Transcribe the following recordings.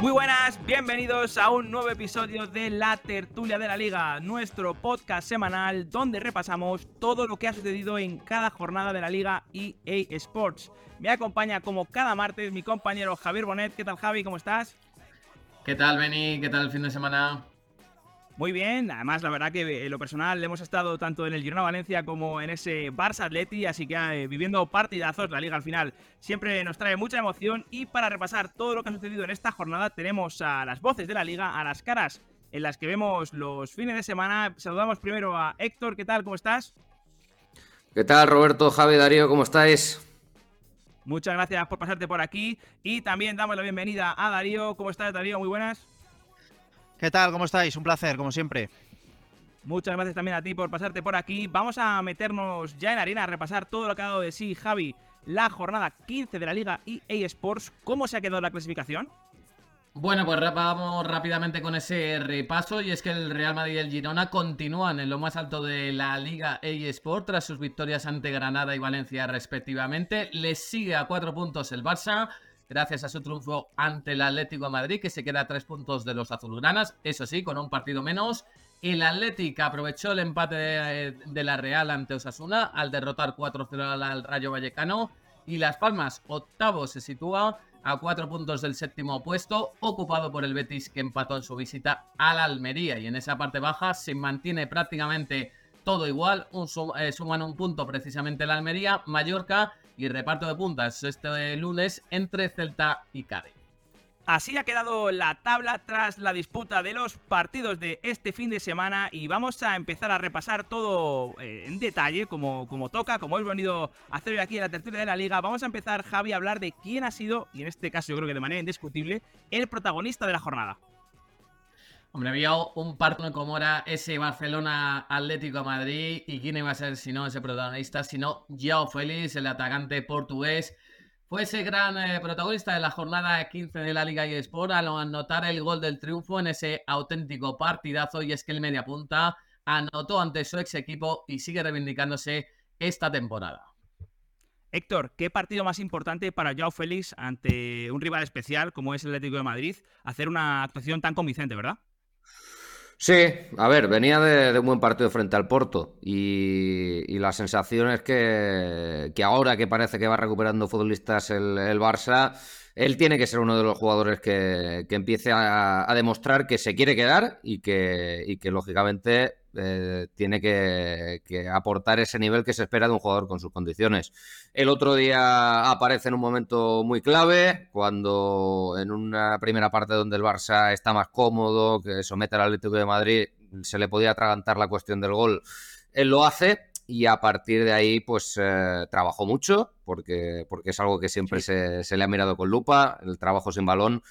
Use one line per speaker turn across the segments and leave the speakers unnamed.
Muy buenas, bienvenidos a un nuevo episodio de La Tertulia de la Liga, nuestro podcast semanal donde repasamos todo lo que ha sucedido en cada jornada de la Liga EA Sports. Me acompaña como cada martes mi compañero Javier Bonet. ¿Qué tal Javi? ¿Cómo estás?
¿Qué tal Beni? ¿Qué tal el fin de semana?
Muy bien, además la verdad que en lo personal hemos estado tanto en el Girona Valencia como en ese Barça Atleti, así que eh, viviendo partidazos, la liga al final siempre nos trae mucha emoción y para repasar todo lo que ha sucedido en esta jornada tenemos a las voces de la liga, a las caras en las que vemos los fines de semana. Saludamos primero a Héctor, ¿qué tal? ¿Cómo estás?
¿Qué tal Roberto, Javi, Darío? ¿Cómo estáis?
Muchas gracias por pasarte por aquí y también damos la bienvenida a Darío. ¿Cómo estás Darío? Muy buenas.
¿Qué tal? ¿Cómo estáis? Un placer, como siempre.
Muchas gracias también a ti por pasarte por aquí. Vamos a meternos ya en arena a repasar todo lo que ha dado de sí Javi la jornada 15 de la Liga EA Sports. ¿Cómo se ha quedado la clasificación?
Bueno, pues vamos rápidamente con ese repaso y es que el Real Madrid y el Girona continúan en lo más alto de la Liga EA Sport tras sus victorias ante Granada y Valencia respectivamente. Les sigue a cuatro puntos el Barça, gracias a su triunfo ante el Atlético de Madrid, que se queda a tres puntos de los azulgranas, eso sí, con un partido menos. El Atlético aprovechó el empate de, la Real ante Osasuna al derrotar 4-0 al Rayo Vallecano. Y Las Palmas, octavo, se sitúa a cuatro puntos del séptimo puesto, ocupado por el Betis que empató en su visita a la Almería. Y en esa parte baja se mantiene prácticamente todo igual, un, eh, suman un punto precisamente la Almería, Mallorca y reparto de puntas este lunes entre Celta y Cádiz.
Así ha quedado la tabla tras la disputa de los partidos de este fin de semana y vamos a empezar a repasar todo eh, en detalle, como, como toca, como hemos venido a hacer hoy aquí en la tertulia de la liga. Vamos a empezar, Javi, a hablar de quién ha sido, y en este caso yo creo que de manera indiscutible, el protagonista de la jornada.
Hombre, había un partido como era ese Barcelona Atlético Madrid y quién iba a ser si no ese protagonista, sino Joao Félix, el atacante portugués. Fue ese gran eh, protagonista de la jornada 15 de la Liga y Sport al anotar el gol del triunfo en ese auténtico partidazo y es que el media punta anotó ante su ex equipo y sigue reivindicándose esta temporada.
Héctor, ¿qué partido más importante para Joao Félix ante un rival especial como es el Atlético de Madrid hacer una actuación tan convincente, verdad?
Sí, a ver, venía de, un buen partido frente al Porto y, la sensación es que, ahora que parece que va recuperando futbolistas el, Barça, él tiene que ser uno de los jugadores que, empiece a, demostrar que se quiere quedar y que, y que lógicamente eh, tiene que, aportar ese nivel que se espera de un jugador con sus condiciones. El otro día aparece en un momento muy clave, cuando en una primera parte donde el Barça está más cómodo, que somete al Atlético de Madrid, se le podía atragantar la cuestión del gol. Él lo hace y a partir de ahí pues eh, trabajó mucho, porque, porque es algo que siempre se, se le ha mirado con lupa, el trabajo sin balón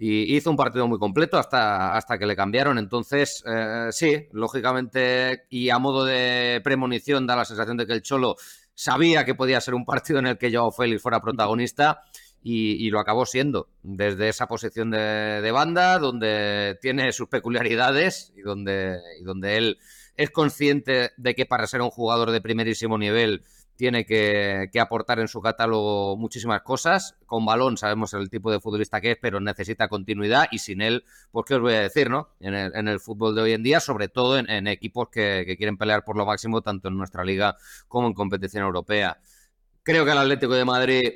y hizo un partido muy completo hasta, hasta que le cambiaron. Entonces, eh, sí, lógicamente, y a modo de premonición, da la sensación de que el Cholo sabía que podía ser un partido en el que Joao Félix fuera protagonista. Y, lo acabó siendo desde esa posición de, de, banda donde tiene sus peculiaridades y donde, y donde él es consciente de que para ser un jugador de primerísimo nivel tiene que, aportar en su catálogo muchísimas cosas. Con balón sabemos el tipo de futbolista que es, pero necesita continuidad y sin él, pues qué os voy a decir, ¿no? En el, fútbol de hoy en día, sobre todo en, equipos que, quieren pelear por lo máximo, tanto en nuestra liga como en competición europea. Creo que al Atlético de Madrid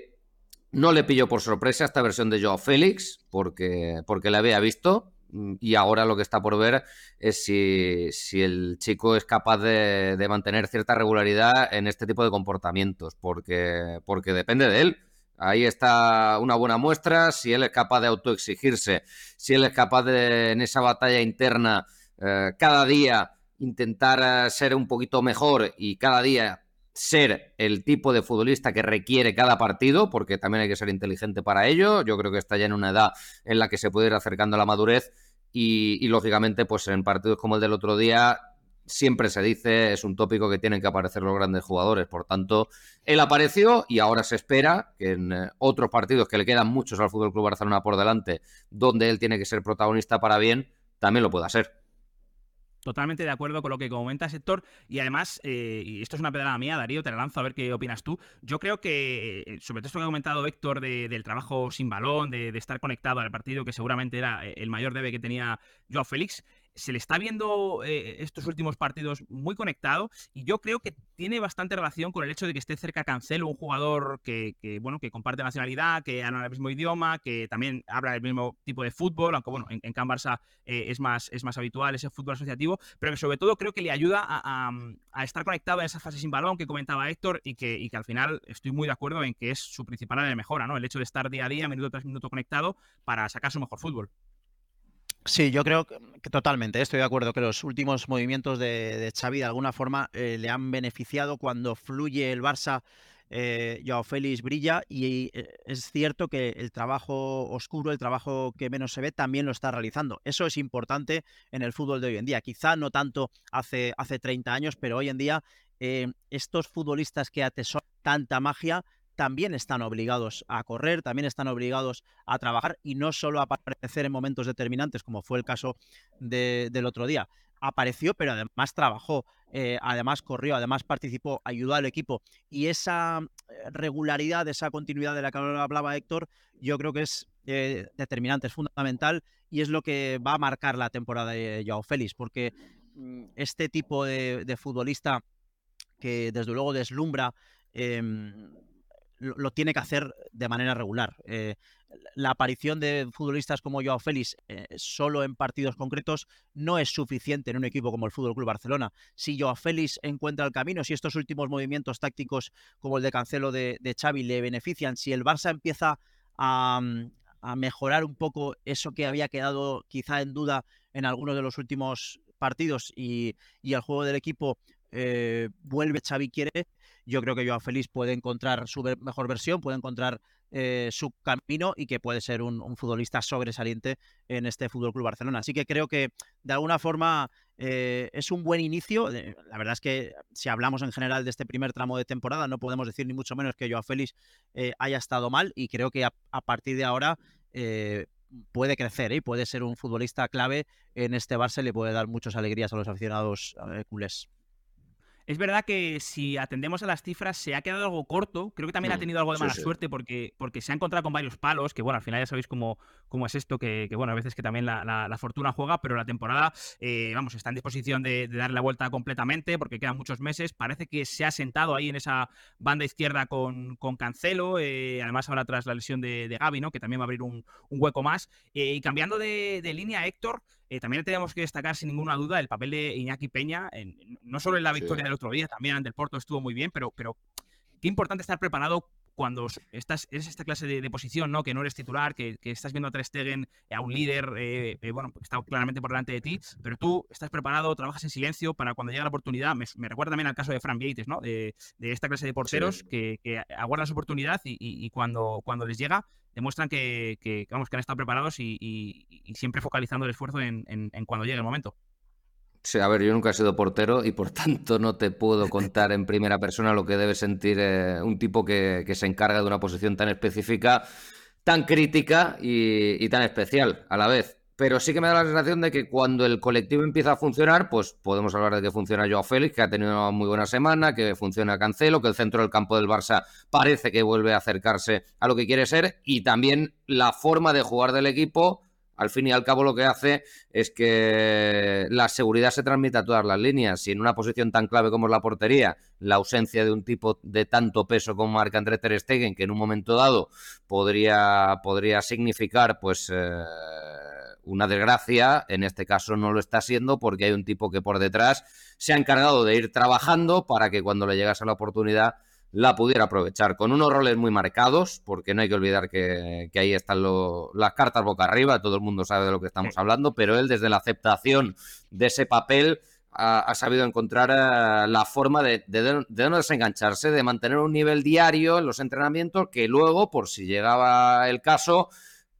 no le pilló por sorpresa esta versión de Joao Félix, porque, porque la había visto, y ahora lo que está por ver es si, el chico es capaz de, mantener cierta regularidad en este tipo de comportamientos, porque, porque depende de él. Ahí está una buena muestra, si él es capaz de autoexigirse, si él es capaz de, en esa batalla interna, eh, cada día intentar eh, ser un poquito mejor y cada día ser el tipo de futbolista que requiere cada partido, porque también hay que ser inteligente para ello. Yo creo que está ya en una edad en la que se puede ir acercando a la madurez y, lógicamente, pues en partidos como el del otro día, siempre se dice, es un tópico que tienen que aparecer los grandes jugadores. Por tanto, él apareció y ahora se espera que en eh, otros partidos que le quedan muchos al Fútbol Club Barcelona por delante, donde él tiene que ser protagonista para bien, también lo pueda ser.
Totalmente de acuerdo con lo que comenta Sector y además, eh, y esto es una pedrada mía, Darío, te la lanzo a ver qué opinas tú. Yo creo que, eh, sobre todo esto que ha comentado Héctor del trabajo sin balón, de, estar conectado al partido, que seguramente era el mayor debe que tenía Joao Félix, se le está viendo eh, estos últimos partidos muy conectado y yo creo que tiene bastante relación con el hecho de que esté cerca Cancelo, un jugador que, bueno, que comparte nacionalidad, que habla el mismo idioma, que también habla el mismo tipo de fútbol, aunque bueno, en, Can Barça eh, es, más, es más habitual ese fútbol asociativo, pero que sobre todo creo que le ayuda a, estar conectado en esa fase sin balón que comentaba Héctor y que, y que al final estoy muy de acuerdo en que es su principal área de mexora, ¿no? El hecho de estar día a día, minuto tras minuto conectado para sacar su mejor fútbol.
Sí, yo creo que, totalmente, estoy de acuerdo que los últimos movimientos de, Xavi de alguna forma eh, le han beneficiado cuando fluye el Barça. Eh, Joao Félix brilla y eh, es cierto que el trabajo oscuro, el trabajo que menos se ve, también lo está realizando. Eso es importante en el fútbol de hoy en día. Quizá no tanto hace, hace 30 años, pero hoy en día estos futbolistas que atesoran tanta magia también están obligados a correr, también están obligados a trabajar y no solo a aparecer en momentos determinantes, como fue el caso del otro día. Apareció, pero además trabajó, eh, además corrió, además participó, ayudó al equipo. Y esa eh, regularidad, esa continuidad de la que hablaba Héctor, yo creo que es eh, determinante, es fundamental y es lo que va a marcar la temporada de Joao Félix, porque mm, este tipo de, futbolista que desde luego deslumbra em, lo, tiene que hacer de manera regular. Eh, la aparición de futbolistas como Joao Félix eh, solo en partidos concretos no es suficiente en un equipo como el Fútbol Club Barcelona. Si Joao Félix encuentra el camino, si estos últimos movimientos tácticos como el de Cancelo de, de Xavi le benefician, si el Barça empieza a, mejorar un poco eso que había quedado quizá en duda en algunos de los últimos partidos y, el juego del equipo eh, vuelve Xavi quiere, yo creo que Joao Félix puede encontrar su mejor versión, puede encontrar eh, su camino y que puede ser un, futbolista sobresaliente en este Fútbol Club Barcelona. Así que creo que de alguna forma eh, es un buen inicio. La verdad es que si hablamos en general de este primer tramo de temporada, no podemos decir ni mucho menos que Joao Félix haya estado mal y creo que a, partir de ahora puede crecer y puede ser un futbolista clave en este Barça y puede dar muchas alegrías a los aficionados culés.
Es verdad que si atendemos a las cifras se ha quedado algo corto. Creo que también ha mm, tenido algo de mala suerte porque, porque se ha encontrado con varios palos, que bueno, al final ya sabéis cómo, cómo es esto, que, bueno, a veces que también la, fortuna juega, pero la temporada, eh, vamos, está en disposición de, de, darle la vuelta completamente porque quedan muchos meses. Parece que se ha sentado ahí en esa banda izquierda con, con Cancelo, eh, además ahora tras la lesión de, de Gaby, ¿no? que también va a abrir un, hueco más. Eh, y cambiando de, de línea, Héctor, eh, también tenemos que destacar sin ninguna duda el papel de Iñaki Peña, no solo en la victoria del otro día, también ante el Porto estuvo muy bien, pero, pero qué importante estar preparado cuando estás, eres esta clase de, posición, ¿no? Que no eres titular, que, estás viendo a Ter Stegen, a un líder, eh, eh, bueno, que está claramente por delante de ti, pero tú estás preparado, trabajas en silencio para cuando llega la oportunidad. Me, recuerda también al caso de Fran Vieites, ¿no? De, esta clase de porteros que, aguardan su oportunidad y, cuando, cuando les llega demuestran que, vamos, que han estado preparados y, siempre focalizando el esfuerzo en, cuando llegue el momento.
Sí, a ver, yo nunca he sido portero y por tanto no te puedo contar en primera persona lo que debe sentir eh, un tipo que, se encarga de una posición tan específica, tan crítica y tan especial a la vez. Pero sí que me da la sensación de que cuando el colectivo empieza a funcionar, pues podemos hablar de que funciona Joao Félix, que ha tenido una muy buena semana, que funciona Cancelo, que el centro del campo del Barça parece que vuelve a acercarse a lo que quiere ser, y también la forma de jugar del equipo, al fin y al cabo lo que hace es que la seguridad se transmite a todas las líneas. Y en una posición tan clave como es la portería, la ausencia de un tipo de tanto peso como Marc André Ter Stegen, que en un momento dado podría, podría significar, pues... Eh, una desgracia, en este caso no lo está siendo porque hay un tipo que por detrás se ha encargado de ir trabajando para que cuando le llegase la oportunidad la pudiera aprovechar, con unos roles muy marcados, porque no hay que olvidar que, ahí están las cartas boca arriba, todo el mundo sabe de lo que estamos hablando, pero él desde la aceptación de ese papel ha, sabido encontrar eh, la forma de, de, de, no desengancharse, de mantener un nivel diario en los entrenamientos que luego, por si llegaba el caso,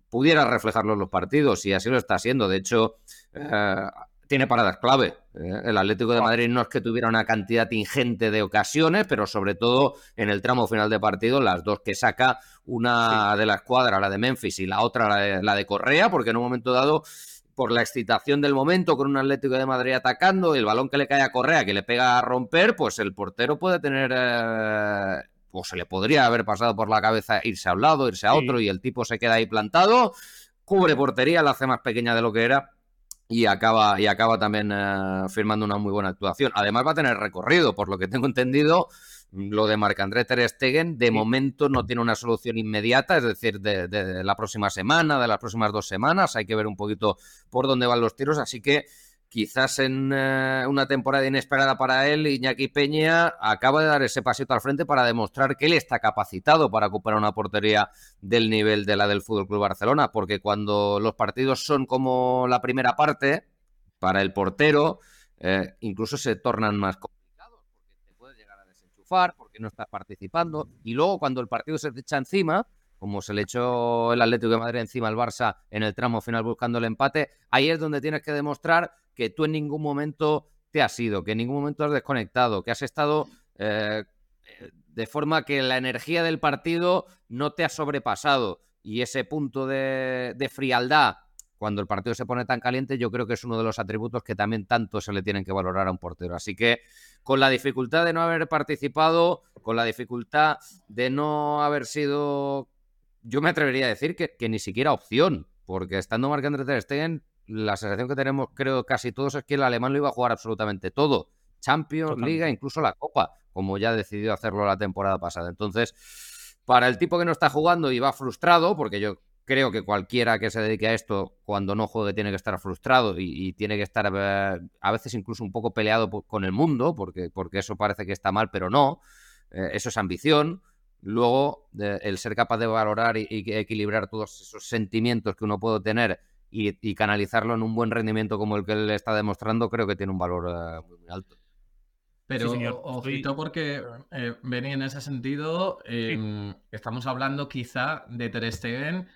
pudiera reflejarlo en los partidos y así lo está haciendo. De hecho, eh, tiene paradas clave. Eh. El Atlético de Madrid no es que tuviera una cantidad ingente de ocasiones, pero sobre todo en el tramo final de partido, las dos que saca, una de la escuadra, la de Memphis, y la otra, la de, Correa, porque en un momento dado por la excitación del momento con un Atlético de Madrid atacando, el balón que le cae a Correa, que le pega a romper, pues el portero puede tener, eh, o se le podría haber pasado por la cabeza irse a un lado, irse a otro, y el tipo se queda ahí plantado, cubre portería, la hace más pequeña de lo que era. Y acaba, y acaba también eh, firmando una muy buena actuación. Además va a tener recorrido, por lo que tengo entendido, lo de Marc-André Ter Stegen de momento no tiene una solución inmediata, es decir, de, la próxima semana, de las próximas dos semanas. Hay que ver un poquito por dónde van los tiros, así que quizás en eh, una temporada inesperada para él, Iñaki Peña acaba de dar ese pasito al frente para demostrar que él está capacitado para ocupar una portería del nivel de la del Fútbol Club Barcelona, porque cuando los partidos son como la primera parte, para el portero, eh, incluso se tornan más porque no estás participando. Y luego cuando el partido se te echa encima, como se le echó el Atlético de Madrid encima al Barça en el tramo final buscando el empate, ahí es donde tienes que demostrar que tú en ningún momento te has ido, que en ningún momento has desconectado, que has estado eh, de forma que la energía del partido no te ha sobrepasado. Y ese punto de, de frialdad cuando el partido se pone tan caliente, yo creo que es uno de los atributos que también tanto se le tienen que valorar a un portero. Así que con la dificultad de no haber participado, con la dificultad de no haber sido, yo me atrevería a decir que, ni siquiera opción, porque estando Marc André Ter Stegen, la sensación que tenemos, creo, casi todos es que el alemán lo iba a jugar absolutamente todo. Champions, Liga, incluso la Copa, como ya decidió hacerlo la temporada pasada. Entonces, para el tipo que no está jugando y va frustrado, porque yo creo que cualquiera que se dedique a esto, cuando no juegue, tiene que estar frustrado y, tiene que estar eh, a veces incluso un poco peleado con el mundo, porque, porque eso parece que está mal, pero no. Eh, eso es ambición. Luego, el ser capaz de valorar y, equilibrar todos esos sentimientos que uno puede tener y, canalizarlo en un buen rendimiento como el que él está demostrando, creo que tiene un valor eh, muy alto.
Pero ojito porque eh, en ese sentido, em, estamos hablando quizá de Ter Stegen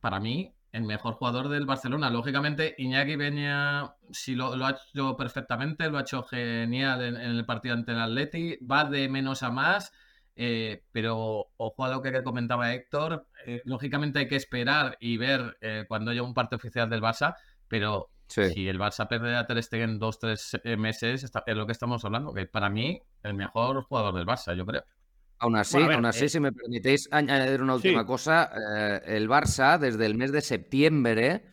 para mí, el mejor jugador del Barcelona. Lógicamente, Iñaki Peña, si lo, ha hecho perfectamente, lo ha hecho genial en, el partido ante el Atleti, va de menos a más. Eh, pero ojo a lo que comentaba Héctor, eh, lógicamente hay que esperar y ver eh, cuando haya un parte oficial del Barça, pero si el Barça pierde a Ter Stegen dos, tres meses, es lo que estamos hablando, que para mí el mejor jugador del Barça, yo creo.
Aún así, así eh si me permitéis añadir una última cosa, eh, el Barça desde el mes de septiembre,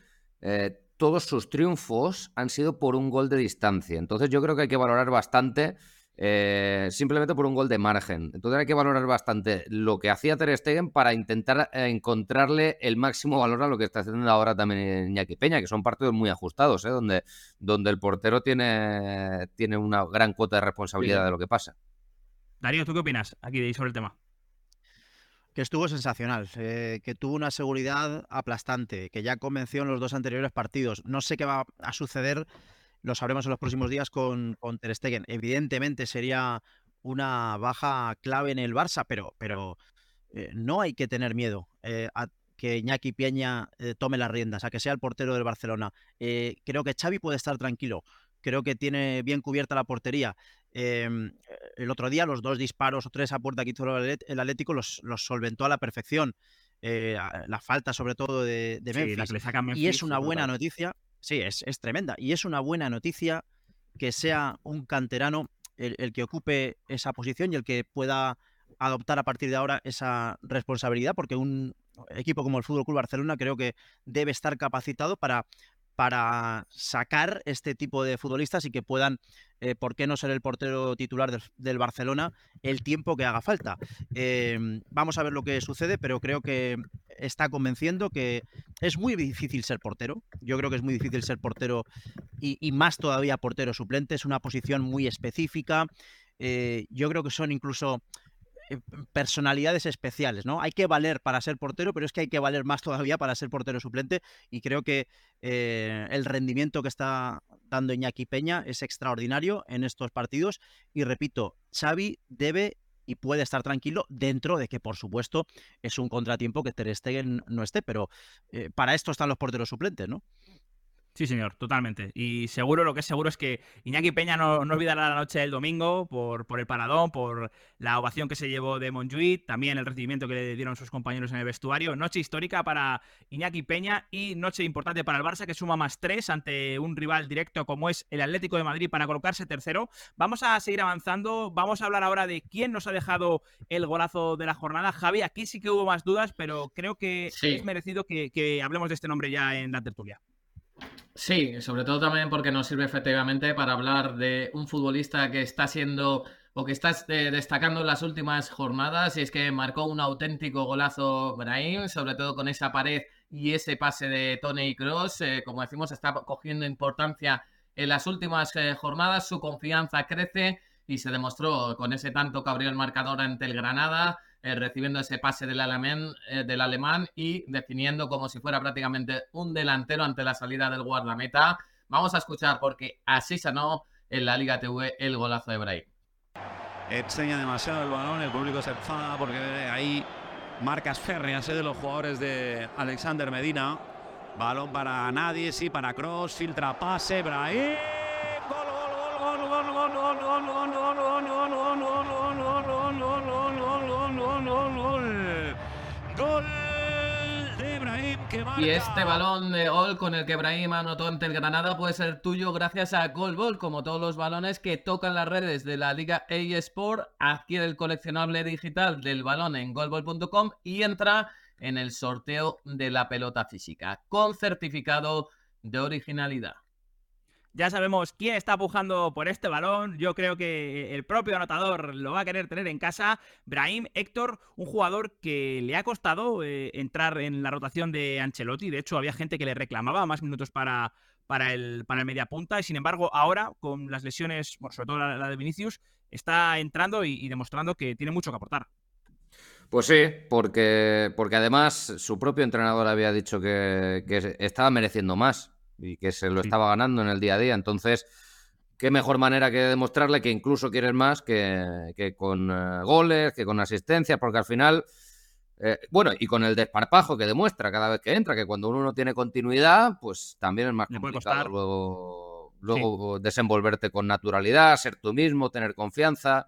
eh, todos sus triunfos han sido por un gol de distancia. Entonces yo creo que hay que valorar bastante, simplemente por un gol de margen. Entonces hay que valorar bastante lo que hacía Ter Stegen para intentar encontrarle el máximo valor a lo que está haciendo ahora también Iñaki Peña, que son partidos muy ajustados, donde, donde el portero tiene, tiene una gran cuota de responsabilidad de lo que pasa.
Darío, ¿tú qué opinas aquí sobre el tema?
Que estuvo sensacional, eh, que tuvo una seguridad aplastante, que ya convenció en los dos anteriores partidos. No sé qué va a suceder, lo sabremos en los próximos días con, con Ter Stegen. Evidentemente sería una baja clave en el Barça, pero, pero eh, no hay que tener miedo eh, a que Iñaki Peña tome las riendas, a que sea el portero del Barcelona. creo que Xavi puede estar tranquilo creo que tiene bien cubierta la portería. Em, el otro día los dos disparos o tres a puerta que hizo el Atlético los, los solventó a la perfección. Eh, la falta sobre todo de, Memphis. y es una buena noticia, sí, es, es, tremenda. Y es una buena noticia que sea un canterano el, el, que ocupe esa posición y el que pueda adoptar a partir de ahora esa responsabilidad, porque un equipo como el Fútbol Club Barcelona creo que debe estar capacitado para para sacar este tipo de futbolistas y que puedan, eh, ¿por qué no ser el portero titular del, Barcelona el tiempo que haga falta? Em, vamos a ver lo que sucede, pero creo que está convenciendo que es muy difícil ser portero. Yo creo que es muy difícil ser portero y, más todavía portero suplente. Es una posición muy específica. Eh, yo creo que son incluso eh, personalidades especiales, ¿no? Hay que valer para ser portero, pero es que hay que valer más todavía para ser portero suplente y creo que eh, el rendimiento que está dando Iñaki Peña es extraordinario en estos partidos y repito, Xavi debe y puede estar tranquilo dentro de que, por supuesto, es un contratiempo que Ter Stegen no esté, pero eh, para esto están los porteros suplentes, ¿no?
Sí, señor, totalmente. Y seguro, lo que es seguro es que Iñaki Peña no, olvidará la noche del domingo por, por, el paradón, por la ovación que se llevó de Montjuic, también el recibimiento que le dieron sus compañeros en el vestuario. Noche histórica para Iñaki Peña y noche importante para el Barça que suma más tres ante un rival directo como es el Atlético de Madrid para colocarse tercero. Vamos a seguir avanzando. Vamos a hablar ahora de quién nos ha dejado el golazo de la jornada. Javi, aquí sí que hubo más dudas, pero creo que es merecido que, que hablemos de este nombre ya en la tertulia.
Sí, sobre todo también porque nos sirve efectivamente para hablar de un futbolista que está siendo o que está eh, destacando en las últimas jornadas y es que marcó un auténtico golazo Brahim, sobre todo con esa pared y ese pase de Tony Cross, eh, como decimos, está cogiendo importancia en las últimas eh, jornadas, su confianza crece y se demostró con ese tanto que abrió el marcador ante el Granada, eh, recibiendo ese pase del alemán, eh, del alemán y definiendo como si fuera prácticamente un delantero ante la salida del guardameta. Vamos a escuchar porque así sanó en la Liga TV el golazo de Brahim.
Enseña demasiado el balón, el público se enfada porque ahí marcas férreas de los jugadores de Alexander Medina. Balón para nadie, sí, para Cross, filtra pase, Brahim.
Y este balón de gol con el que Brahim anotó ante el Granada puede ser tuyo gracias a Goalball, como todos los balones que tocan las redes de la Liga A Sport. Adquiere el coleccionable digital del balón en goalball.com y entra en el sorteo de la pelota física con certificado de originalidad.
Ya sabemos quién está pujando por este balón. Yo creo que el propio anotador lo va a querer tener en casa. Brahim Héctor, un jugador que le ha costado eh, entrar en la rotación de Ancelotti. De hecho, había gente que le reclamaba más minutos para, para, el, para el mediapunta. Y sin embargo, ahora, con las lesiones, sobre todo la, de Vinicius, está entrando y, demostrando que tiene mucho que aportar.
Pues sí, porque, porque además su propio entrenador había dicho que, que estaba mereciendo más y que se lo estaba ganando en el día a día. Entonces, qué mejor manera que demostrarle que incluso quieres más que, con eh, goles, que con asistencias, porque al final, eh, bueno, y con el desparpajo que demuestra cada vez que entra, que cuando uno no tiene continuidad, pues también es más complicado. luego, luego desenvolverte con naturalidad, ser tú mismo, tener confianza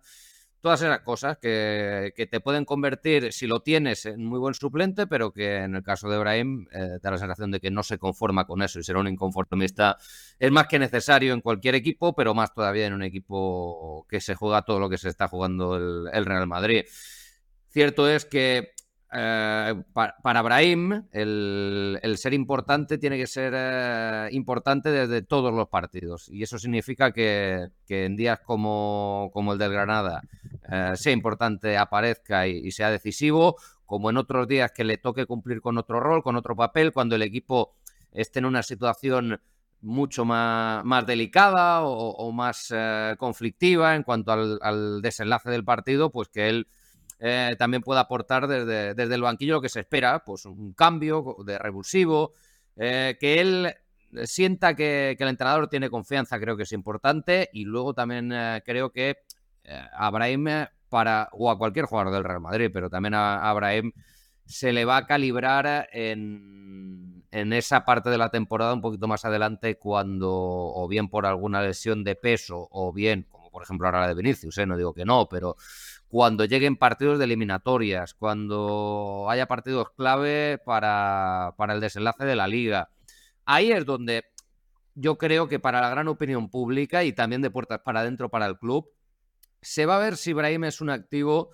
todas esas cosas que, te pueden convertir, si lo tienes, en muy buen suplente, pero que en el caso de Brahim eh, da la sensación de que no se conforma con eso y será un inconformista. Es más que necesario en cualquier equipo, pero más todavía en un equipo que se juega todo lo que se está jugando el Real Madrid. Cierto es que eh, para, Brahim, el, ser importante tiene que ser eh, importante desde todos los partidos. Y eso significa que, en días como, el del Granada eh, sea importante, aparezca y, sea decisivo, como en otros días que le toque cumplir con otro rol, con otro papel, cuando el equipo esté en una situación mucho más, delicada o, más conflictiva en cuanto al desenlace del partido, pues que él eh, también puede aportar desde, desde, el banquillo lo que se espera, pues un cambio de revulsivo, eh, que él sienta que, el entrenador tiene confianza, creo que es importante, y luego también eh, creo que a Brahim para, o a cualquier jugador del Real Madrid, pero también a, a se le va a calibrar en, en, esa parte de la temporada un poquito más adelante cuando, o bien por alguna lesión de peso, o bien, como por ejemplo ahora la de Vinicius, no digo que no, pero cuando lleguen partidos de eliminatorias, cuando haya partidos clave para, el desenlace de la liga. Ahí es donde yo creo que para la gran opinión pública y también de puertas para adentro para el club, se va a ver si Brahim es un activo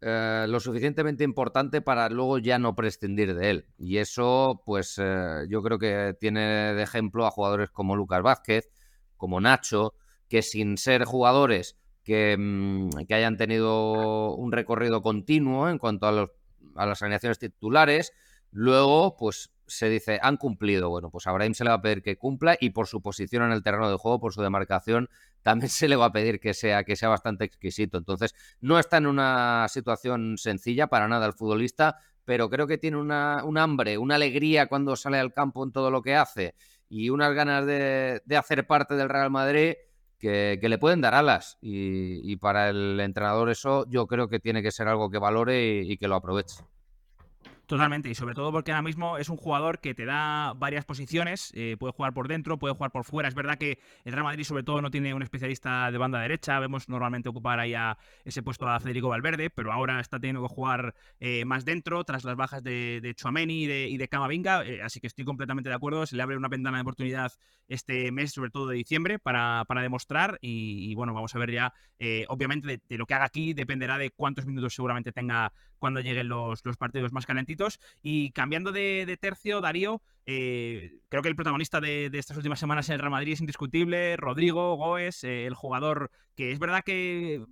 eh, lo suficientemente importante para luego ya no prescindir de él. Y eso, pues eh, yo creo que tiene de ejemplo a jugadores como Lucas Vázquez, como Nacho, que sin ser jugadores Mm, que, hayan tenido un recorrido continuo en cuanto a, las alineaciones titulares. Luego, pues se dice, han cumplido. Bueno, pues a Brahim se le va a pedir que cumpla y por su posición en el terreno de juego, por su demarcación, también se le va a pedir que sea, que sea bastante exquisito. Entonces, no está en una situación sencilla para nada el futbolista, pero creo que tiene una, un hambre, una alegría cuando sale al campo en todo lo que hace y unas ganas de hacer parte del Real Madrid que, le pueden dar alas y, para el entrenador eso yo creo que tiene que ser algo que valore y, que lo aproveche.
Totalmente, y sobre todo porque ahora mismo es un jugador que te da varias posiciones, eh, puede jugar por dentro, puede jugar por fuera. Es verdad que el Real Madrid sobre todo no tiene un especialista de banda derecha, vemos normalmente ocupar ahí a ese puesto a Federico Valverde, pero ahora está teniendo que jugar eh, más dentro tras las bajas de, de Chuameni y de, y eh, así que estoy completamente de acuerdo, se le abre una ventana de oportunidad este mes, sobre todo de diciembre, para, para demostrar y, bueno, vamos a ver ya, obviamente de, de, lo que haga aquí dependerá de cuántos minutos seguramente tenga cuando lleguen los, los partidos más calentitos. Y cambiando de, tercio, Darío, eh, creo que el protagonista de, estas últimas semanas en el Real Madrid es indiscutible, Rodrigo Goes, eh, el jugador que es verdad que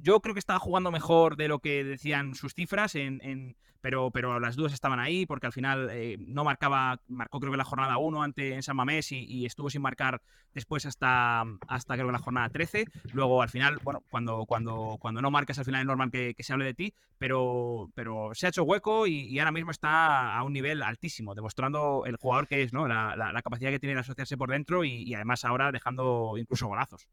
yo creo que estaba jugando mejor de lo que decían sus cifras en, pero, pero las dudas estaban ahí porque al final eh, no marcaba, marcó creo que la jornada 1 ante en San Mamés y, estuvo sin marcar después hasta, hasta creo que la jornada 13. Luego al final, bueno, cuando, cuando, cuando no marcas al final es normal que, se hable de ti, pero, se ha hecho hueco y, ahora mismo está a un nivel altísimo, demostrando el jugador que es, ¿no? La, la, capacidad que tiene de asociarse por dentro y además ahora dejando incluso golazos.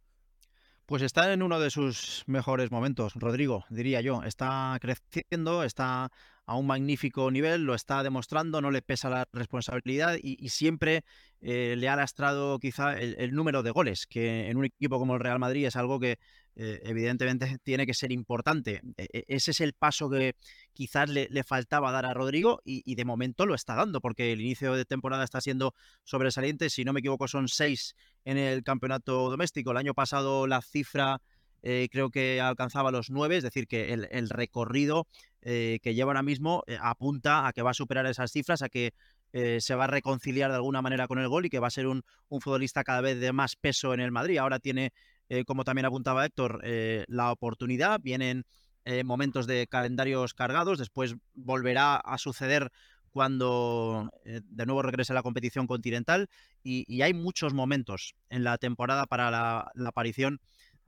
Pues está en uno de sus mejores momentos, Rodrigo, diría yo. Está creciendo, está a un magnífico nivel, lo está demostrando, no le pesa la responsabilidad y, siempre eh, le ha lastrado quizá el, número de goles, que en un equipo como el Real Madrid es algo que eh, evidentemente tiene que ser importante. E, e, ese es el paso que quizás le, faltaba dar a Rodrigo y, de momento lo está dando, porque el inicio de temporada está siendo sobresaliente. Si no me equivoco, son seis en el campeonato doméstico. El año pasado la cifra eh, creo que alcanzaba los nueve, es decir, que el, recorrido eh, que lleva ahora mismo apunta a que va a superar esas cifras, a que se va a reconciliar de alguna manera con el gol y que va a ser un, futbolista cada vez de más peso en el Madrid. Ahora tiene eh, como también apuntaba Héctor, eh, la oportunidad. Vienen eh, momentos de calendarios cargados, después volverá a suceder cuando de nuevo regrese la competición continental y, hay muchos momentos en la temporada para la, aparición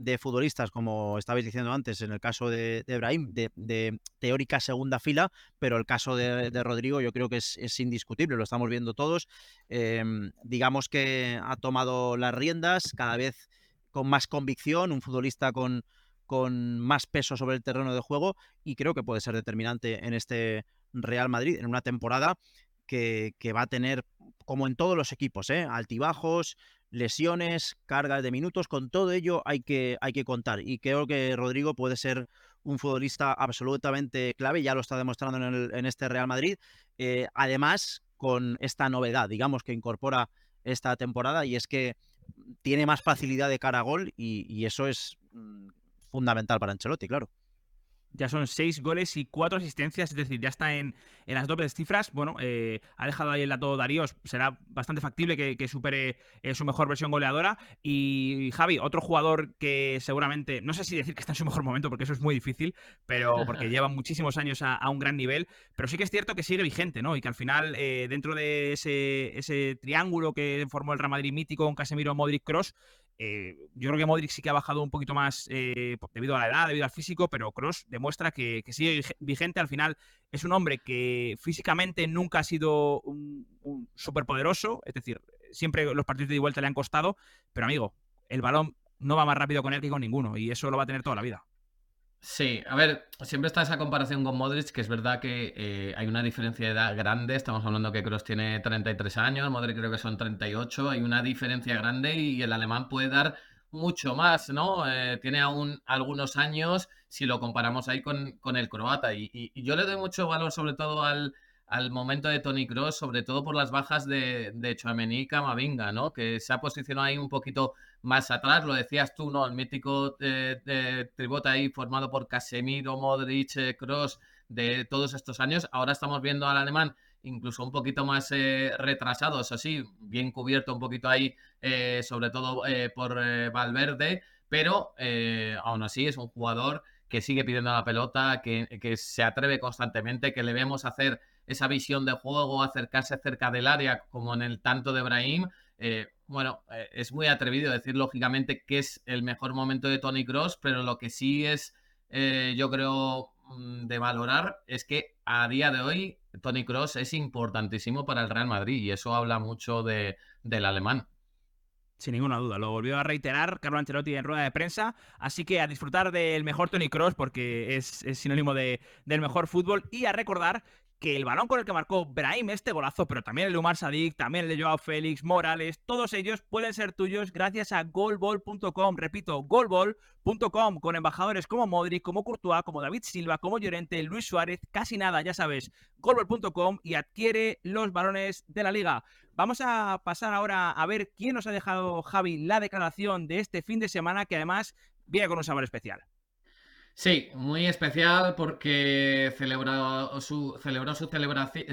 de futbolistas, como estabais diciendo antes, en el caso de, de Ibrahim, de, teórica segunda fila, pero el caso de, Rodrigo yo creo que es, es, indiscutible, lo estamos viendo todos. Em, digamos que ha tomado las riendas, cada vez con más convicción, un futbolista con, con más peso sobre el terreno de juego y creo que puede ser determinante en este Real Madrid, en una temporada que, va a tener, como en todos los equipos, ¿eh? altibajos, lesiones, cargas de minutos, con todo ello hay que, hay que contar. Y creo que Rodrigo puede ser un futbolista absolutamente clave, ya lo está demostrando en, este Real Madrid. Eh, además, con esta novedad, digamos, que incorpora esta temporada, y es que tiene más facilidad de cara a gol y, eso es mm, fundamental para Ancelotti, claro.
Ya son seis goles y cuatro asistencias, es decir, ya está en, las dobles cifras. Bueno, eh, ha dejado ahí el dato Darío, será bastante factible que, supere eh, su mejor versión goleadora. Y Javi, otro jugador que seguramente, no sé si decir que está en su mejor momento, porque eso es muy difícil, pero porque lleva muchísimos años a, un gran nivel, pero sí que es cierto que sigue vigente, ¿no? Y que al final, eh, dentro de ese, ese triángulo que formó el Real Madrid mítico con Casemiro, Modric, Cross, eh, yo creo que Modric sí que ha bajado un poquito más eh, debido a la edad, debido al físico, pero Cross demuestra que, sigue vigente. Al final es un hombre que físicamente nunca ha sido un, un superpoderoso, es decir, siempre los partidos de vuelta le han costado, pero amigo, el balón no va más rápido con él que con ninguno y eso lo va a tener toda la vida.
Sí, a ver, siempre está esa comparación con Modric, que es verdad que eh, hay una diferencia de edad grande. Estamos hablando que Kroos tiene 33 años, Modric creo que son 38. Hay una diferencia grande y el alemán puede dar mucho más, ¿no? Eh, tiene aún algunos años si lo comparamos ahí con, con el croata. Y, yo le doy mucho valor sobre todo al, al momento de Tony Cross, sobre todo por las bajas de, de Chouameni y ¿no? Que se ha posicionado ahí un poquito más atrás, lo decías tú, ¿no? El mítico eh, tributo ahí formado por Casemiro, Modric, Cross eh, de todos estos años. Ahora estamos viendo al alemán incluso un poquito más eh, retrasado, eso sí, bien cubierto un poquito ahí, sobre todo por Valverde, pero aún así es un jugador que sigue pidiendo la pelota, que, que, se atreve constantemente, que le vemos hacer esa visión de juego, acercarse cerca del área, como en el tanto de Brahim. Bueno, eh, es muy atrevido decir lógicamente que es el mejor momento de Tony Cross, pero lo que sí es, eh, yo creo, mm, de valorar es que a día de hoy Tony Cross es importantísimo para el Real Madrid y eso habla mucho de, del alemán.
Sin ninguna duda, lo volvió a reiterar Carlo Ancelotti en rueda de prensa, así que a disfrutar del mejor Tony Cross porque es, sinónimo de, del mejor fútbol y a recordar que el balón con el que marcó Brahim este golazo, pero también el de Umar Sadik, también el de Joao Félix, Morales, todos ellos pueden ser tuyos gracias a golball.com. Repito, golball.com con embajadores como Modric, como Courtois, como David Silva, como Llorente, Luis Suárez, casi nada, ya sabes, golball.com y adquiere los balones de la liga. Vamos a pasar ahora a ver quién nos ha dejado Javi la declaración de este fin de semana que además viene con un sabor especial.
Sí, muy especial porque celebró su, celebró su,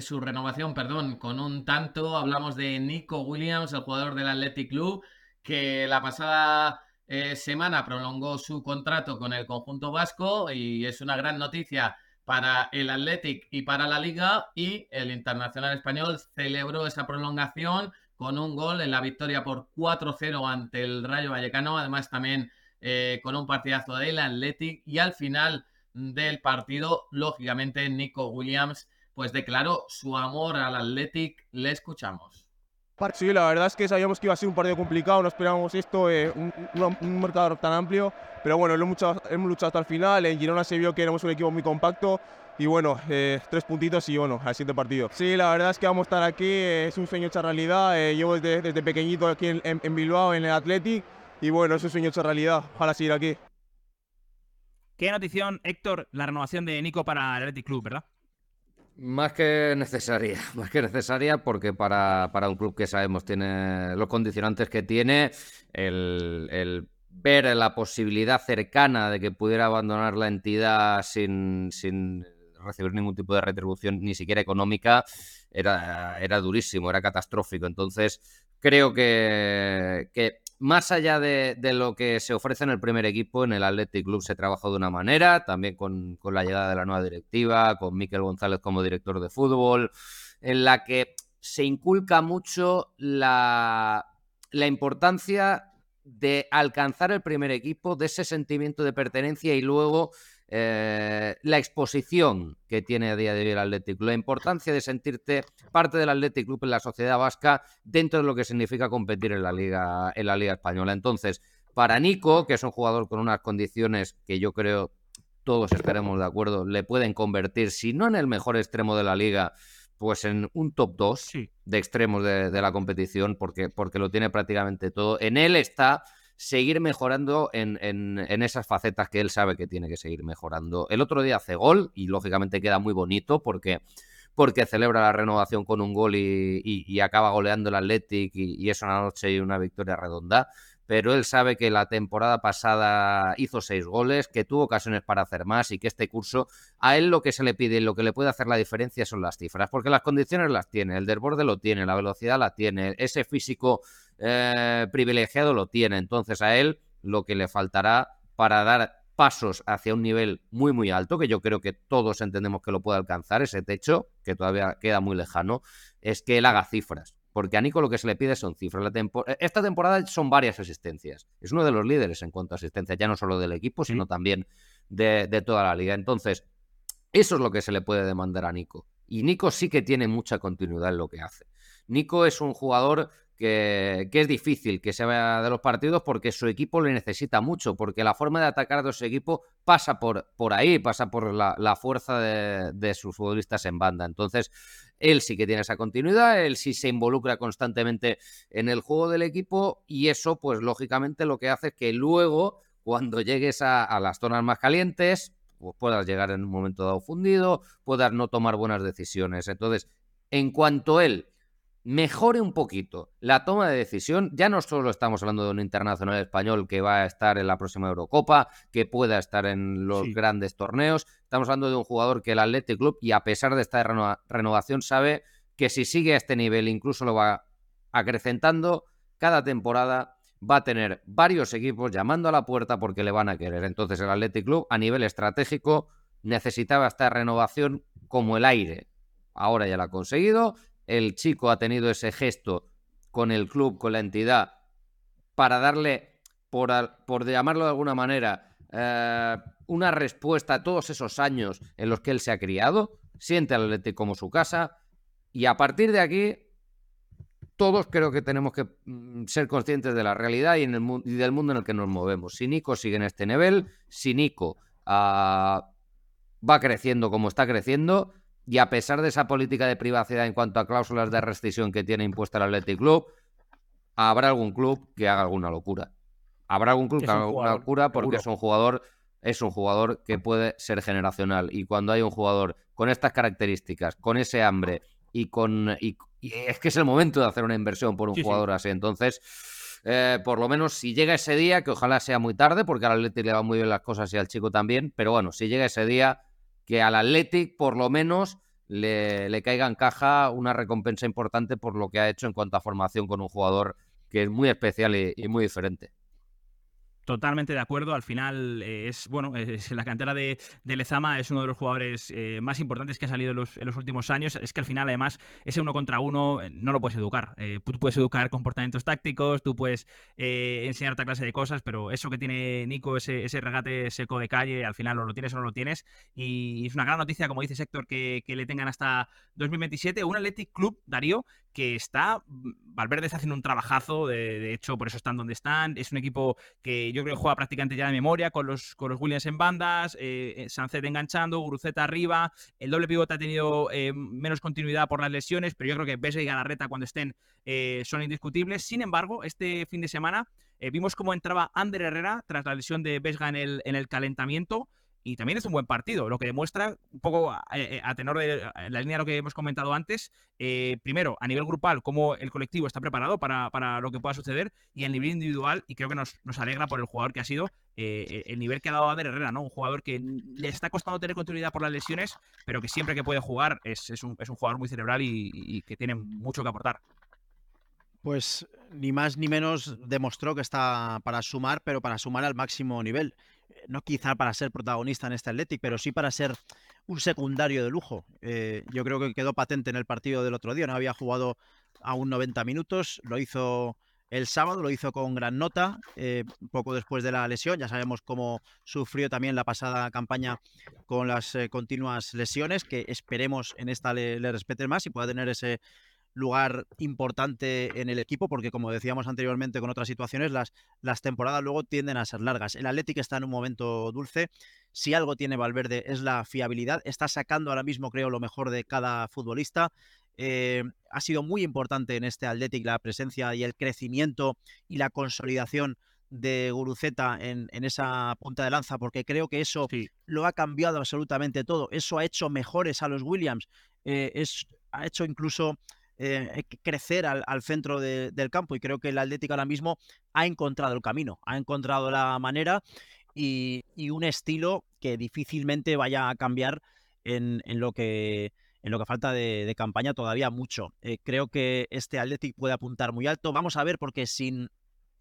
su renovación perdón, con un tanto. Hablamos de Nico Williams, el jugador del Athletic Club, que la pasada eh, semana prolongó su contrato con el conjunto vasco y es una gran noticia para el Athletic y para la liga y el Internacional Español celebró esa prolongación con un gol en la victoria por 4-0 ante el Rayo Vallecano. Además también eh, con un partidazo del Athletic y al final del partido, lógicamente, Nico Williams pues declaró su amor al Athletic. Le escuchamos.
Sí, la verdad es que sabíamos que iba a ser un partido complicado, no esperábamos esto, eh, un, un, mercado tan amplio, pero bueno, hemos luchado, hemos luchado hasta el final, en Girona se vio que éramos un equipo muy compacto y bueno, eh, tres puntitos y bueno, al siguiente partido. Sí, la verdad es que vamos a estar aquí, es un sueño hecho realidad, llevo desde, desde, pequeñito aquí en, en Bilbao, en el Athletic, y bueno, ese sueño hecho realidad. Ojalá seguir aquí.
Qué notición, Héctor, la renovación de Nico para el Athletic Club, ¿verdad?
Más que necesaria, más que necesaria porque para, para un club que sabemos tiene los condicionantes que tiene, el, el, ver la posibilidad cercana de que pudiera abandonar la entidad sin, sin recibir ningún tipo de retribución, ni siquiera económica, era, era durísimo, era catastrófico. Entonces, creo que, que más allá de, lo que se ofrece en el primer equipo, en el Athletic Club se trabajó de una manera, también con, la llegada de la nueva directiva, con Miquel González como director de fútbol, en la que se inculca mucho la, la importancia de alcanzar el primer equipo, de ese sentimiento de pertenencia y luego eh, la exposición que tiene a día de hoy el Athletic Club, la importancia de sentirte parte del Athletic Club en la sociedad vasca dentro de lo que significa competir en la liga, en la liga española. Entonces, para Nico, que es un jugador con unas condiciones que yo creo todos estaremos de acuerdo, le pueden convertir, si no en el mejor extremo de la liga, pues en un top 2 de extremos de, de, la competición, porque, porque lo tiene prácticamente todo. En él está seguir mejorando en, en, esas facetas que él sabe que tiene que seguir mejorando. El otro día hace gol y lógicamente queda muy bonito porque, porque celebra la renovación con un gol y, acaba goleando el Athletic y, y, es una noche y una victoria redonda. Pero él sabe que la temporada pasada hizo seis goles, que tuvo ocasiones para hacer más y que este curso a él lo que se le pide y lo que le puede hacer la diferencia son las cifras, porque las condiciones las tiene, el desborde lo tiene, la velocidad la tiene, ese físico eh, privilegiado lo tiene. Entonces a él lo que le faltará para dar pasos hacia un nivel muy muy alto, que yo creo que todos entendemos que lo puede alcanzar, ese techo, que todavía queda muy lejano, es que él haga cifras. Porque a Nico lo que se le pide son cifras. Esta temporada son varias asistencias. Es uno de los líderes en cuanto a asistencia, ya no solo del equipo, sino también de, de toda la liga. Entonces, eso es lo que se le puede demandar a Nico. Y Nico sí que tiene mucha continuidad en lo que hace. Nico es un jugador que, es difícil que se vaya de los partidos porque su equipo le necesita mucho, porque la forma de atacar de su equipo pasa por, por ahí, pasa por la, fuerza de, sus futbolistas en banda. Entonces, él sí que tiene esa continuidad, él sí se involucra constantemente en el juego del equipo y eso, pues lógicamente lo que hace es que luego, cuando llegues a, las zonas más calientes, pues puedas llegar en un momento dado fundido, puedas no tomar buenas decisiones. Entonces, en cuanto él mejore un poquito la toma de decisión. Ya no solo estamos hablando de un internacional español que va a estar en la próxima Eurocopa, que pueda estar en los grandes torneos. Estamos hablando de un jugador que el Athletic Club, y a pesar de esta renovación, sabe que si sigue a este nivel, incluso lo va acrecentando, cada temporada va a tener varios equipos llamando a la puerta porque le van a querer. Entonces el Athletic Club, a nivel estratégico, necesitaba esta renovación como el aire. Ahora ya la ha conseguido el chico ha tenido ese gesto con el club, con la entidad, para darle, por, llamarlo de alguna manera, eh, una respuesta a todos esos años en los que él se ha criado, siente al Atlético como su casa, y a partir de aquí, todos creo que tenemos que mm, ser conscientes de la realidad y, del mundo en el que nos movemos. Si Nico sigue en este nivel, si Nico ah, va creciendo como está creciendo, y a pesar de esa política de privacidad en cuanto a cláusulas de rescisión que tiene impuesta el Athletic Club, habrá algún club que haga alguna locura. Habrá algún club que haga alguna locura porque es un jugador es un jugador que puede ser generacional. Y cuando hay un jugador con estas características, con ese hambre y con y, es que es el momento de hacer una inversión por un jugador así, entonces eh, por lo menos si llega ese día, que ojalá sea muy tarde, porque al Athletic le va muy bien las cosas y al chico también, pero bueno, si llega ese día, que al Athletic por lo menos le, le caiga en caja una recompensa importante por lo que ha hecho en cuanto a formación con un jugador que es muy especial y muy diferente.
Totalmente de acuerdo. Al final eh, es bueno, es, la cantera de, Lezama es uno de los jugadores eh, más importantes que ha salido en los, últimos años. Es que al final, además, ese uno contra uno eh, no lo puedes educar. tú puedes educar comportamientos tácticos, tú puedes enseñar otra clase de cosas, pero eso que tiene Nico, ese, regate seco de calle, al final o lo tienes o no lo tienes. Y es una gran noticia, como dice Héctor, que, que le tengan hasta 2027. Un Athletic Club, Darío, que está. Valverde está haciendo un trabajazo, de, hecho, por eso están donde están. Es un equipo que yo creo que juega prácticamente ya de memoria, con los, con los Williams en bandas, eh, eh enganchando, Guruceta arriba. El doble pivote ha tenido eh, menos continuidad por las lesiones, pero yo creo que Besa y Galarreta cuando estén eh, son indiscutibles. Sin embargo, este fin de semana vimos cómo entraba Ander Herrera tras la lesión de Vesga en el, en el calentamiento y también es un buen partido, lo que demuestra un poco a, eh, tenor de la línea de lo que hemos comentado antes, eh, primero a nivel grupal, cómo el colectivo está preparado para, lo que pueda suceder y a nivel individual, y creo que nos, alegra por el jugador que ha sido, eh, el nivel que ha dado Ader Herrera, ¿no? Un jugador que le está costando tener continuidad por las lesiones, pero que siempre que puede jugar es, un, jugador muy cerebral y que tiene mucho que aportar.
Pues ni más ni menos demostró que está para sumar, pero para sumar al máximo nivel no quizá para ser protagonista en este Athletic, pero sí para ser un secundario de lujo. Eh, yo creo que quedó patente en el partido del otro día, no había jugado aún 90 minutos, lo hizo el sábado, lo hizo con gran nota, eh, poco después de la lesión, ya sabemos cómo sufrió también la pasada campaña con las eh, continuas lesiones, que esperemos en esta le, le respeten más y pueda tener ese lugar importante en el equipo, porque como decíamos anteriormente con otras situaciones, las, las temporadas luego tienden a ser largas. El Atlético está en un momento dulce. Si algo tiene Valverde es la fiabilidad. Está sacando ahora mismo, creo, lo mejor de cada futbolista. Eh, ha sido muy importante en este Athletic la presencia y el crecimiento y la consolidación de Guruceta en, esa punta de lanza, porque creo que eso lo ha cambiado absolutamente todo. Eso ha hecho mejores a los Williams. Eh, es, ha hecho incluso eh, crecer al, centro del campo y creo que el Atlético ahora mismo ha encontrado el camino, ha encontrado la manera y, un estilo que difícilmente vaya a cambiar en, lo que en lo que falta de, campaña todavía mucho. Eh, creo que este Atlético puede apuntar muy alto. Vamos a ver porque sin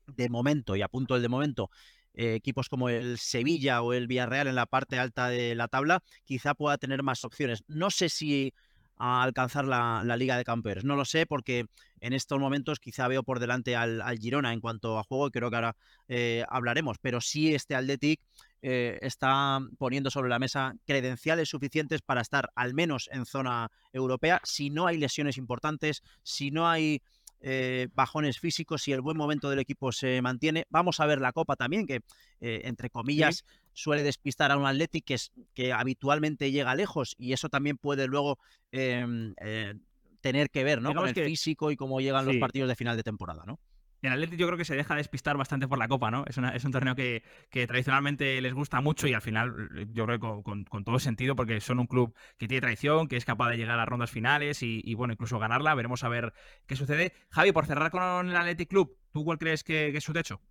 de momento, y apunto el de momento, eh, equipos como el Sevilla o el Villarreal en la parte alta de la tabla, quizá pueda tener más opciones. No sé si a alcanzar la, Liga de Campeones. No lo sé porque en estos momentos quizá veo por delante al, Girona en cuanto a juego y creo que ahora eh, hablaremos, pero sí este Athletic eh, está poniendo sobre la mesa credenciales suficientes para estar al menos en zona europea si no hay lesiones importantes, si no hay eh, bajones físicos, y el buen momento del equipo se mantiene. Vamos a ver la Copa también, que eh, entre comillas suele despistar a un Athletic que, es, que habitualmente llega lejos y eso también puede luego em, eh, tener que ver ¿no? con el físico y cómo llegan los partidos de final de temporada. ¿no?
En Atlético yo creo que se deja despistar bastante por la Copa, ¿no? Es, es un torneo que, tradicionalmente les gusta mucho y al final yo creo que con, todo sentido porque son un club que tiene tradición, que es capaz de llegar a rondas finales y, bueno, incluso ganarla. Veremos a ver qué sucede. Javi, por cerrar con el Athletic Club, ¿tú cuál crees que es su techo?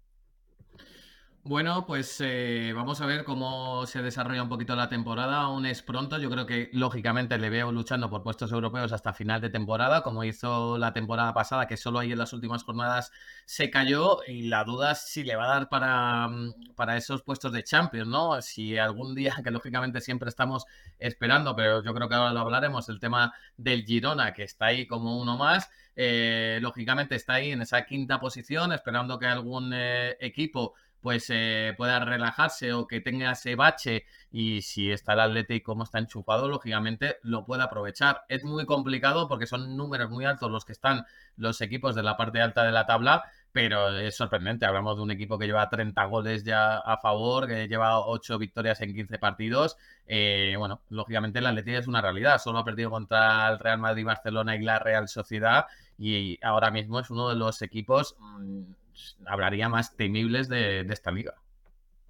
Bueno, pues eh, vamos a ver cómo se desarrolla un poquito la temporada. Aún es pronto. Yo creo que lógicamente le veo luchando por puestos europeos hasta final de temporada, como hizo la temporada pasada, que solo ahí en las últimas jornadas se cayó. Y la duda es si le va a dar para, mm, para esos puestos de Champions, ¿no? Si algún día, que lógicamente siempre estamos esperando, pero yo creo que ahora lo hablaremos, el tema del Girona, que está ahí como uno más. Eh, lógicamente está ahí en esa quinta posición, esperando que algún eh, equipo pues eh, pueda relajarse o que tenga ese bache y si está el Atlético como está enchufado, lógicamente lo puede aprovechar. Es muy complicado porque son números muy altos los que están los equipos de la parte alta de la tabla, pero es sorprendente. Hablamos de un equipo que lleva 30 goles ya a favor, que lleva 8 victorias en 15 partidos. Eh, bueno, lógicamente la Atleti es una realidad. Solo ha perdido contra el Real Madrid, Barcelona y la Real Sociedad y ahora mismo es uno de los equipos, mm, hablaría más temibles de esta liga.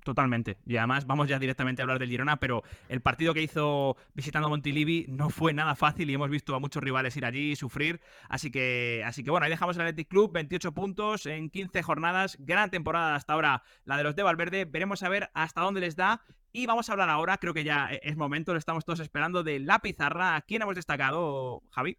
Totalmente. Y además vamos ya directamente a hablar del Girona, pero el partido que hizo visitando Montilivi no fue nada fácil y hemos visto a muchos rivales ir allí y sufrir. Así que, así que bueno, ahí dejamos el Athletic Club, 28 puntos en 15 jornadas. Gran temporada hasta ahora la de los de Valverde. Veremos a ver hasta dónde les da. Y vamos a hablar ahora, creo que ya es momento, lo estamos todos esperando, de la pizarra. ¿A quién hemos destacado, Javi?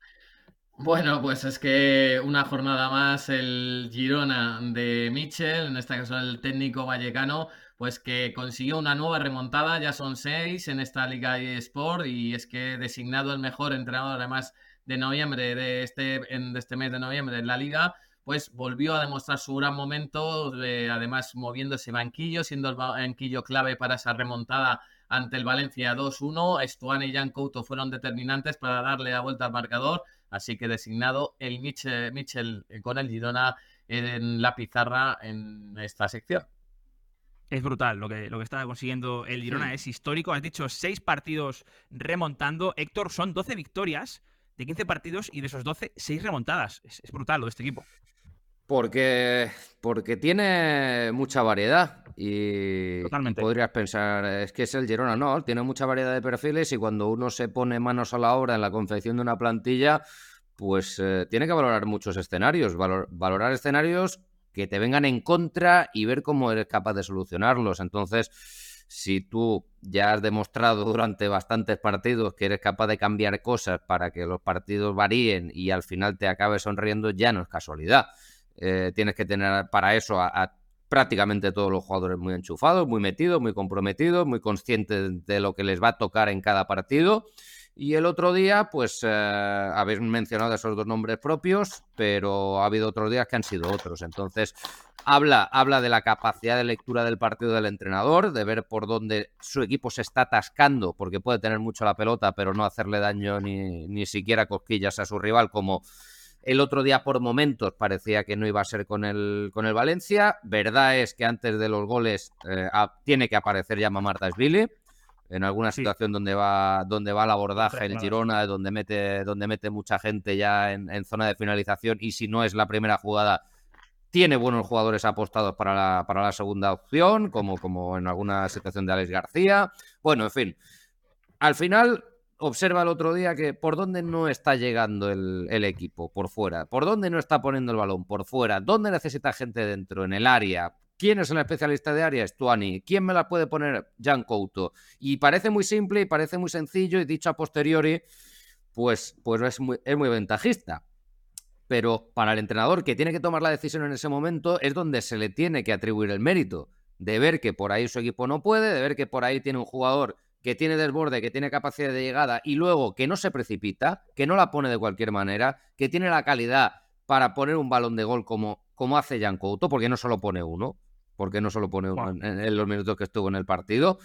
Bueno, pues es que una jornada más el Girona de Michel, en este caso el técnico vallecano, pues que consiguió una nueva remontada, ya son seis en esta Liga eSport y es que designado el mejor entrenador además de noviembre de este, de este mes de noviembre en la liga, pues volvió a demostrar su gran momento, además moviendo ese banquillo, siendo el banquillo clave para esa remontada ante el Valencia 2-1. Estuane y Jan Couto fueron determinantes para darle la vuelta al marcador, así que designado el Michel, Michel con el Girona en la pizarra en esta sección.
Es brutal lo que, lo que está consiguiendo el Girona, es histórico. Has dicho seis partidos remontando. Héctor, son 12 victorias de 15 partidos y de esos 12, seis remontadas. Es, brutal lo de este equipo.
Porque, porque tiene mucha variedad y Totalmente. podrías pensar, es que es el Girona, no, tiene mucha variedad de perfiles y cuando uno se pone manos a la obra en la confección de una plantilla, pues eh, tiene que valorar muchos escenarios, valorar escenarios que te vengan en contra y ver cómo eres capaz de solucionarlos. Entonces, si tú ya has demostrado durante bastantes partidos que eres capaz de cambiar cosas para que los partidos varíen y al final te acabes sonriendo, ya no es casualidad. Eh, tienes que tener para eso a, prácticamente todos los jugadores muy enchufados, muy metidos, muy comprometidos, muy conscientes de lo que les va a tocar en cada partido. Y el otro día, pues eh, habéis mencionado esos dos nombres propios, pero ha habido otros días que han sido otros. Entonces, habla, habla de la capacidad de lectura del partido del entrenador, de ver por dónde su equipo se está atascando, porque puede tener mucho la pelota, pero no hacerle daño ni, ni siquiera cosquillas a su rival, como el otro día por momentos parecía que no iba a ser con el, con el Valencia. Verdad es que antes de los goles eh, tiene que aparecer ya Billy en alguna situación donde va donde va el abordaje el Girona donde mete donde mete mucha gente ya en, zona de finalización y si no es la primera jugada tiene buenos jugadores apostados para la, para la segunda opción como, como en alguna situación de Alex García. Bueno en fin al final observa el otro día que por dónde no está llegando el, equipo, por fuera, por dónde no está poniendo el balón, por fuera, dónde necesita gente dentro, en el área, ¿Quién es el especialista de área? Tuani. ¿Quién me la puede poner? Jan Couto. Y parece muy simple y parece muy sencillo y dicho a posteriori, pues, pues es, muy, es muy ventajista. Pero para el entrenador que tiene que tomar la decisión en ese momento es donde se le tiene que atribuir el mérito. De ver que por ahí su equipo no puede, de ver que por ahí tiene un jugador que tiene desborde, que tiene capacidad de llegada y luego que no se precipita, que no la pone de cualquier manera, que tiene la calidad para poner un balón de gol como, como hace Jan Couto, porque no solo pone uno, porque no solo pone en, los minutos que estuvo en el partido.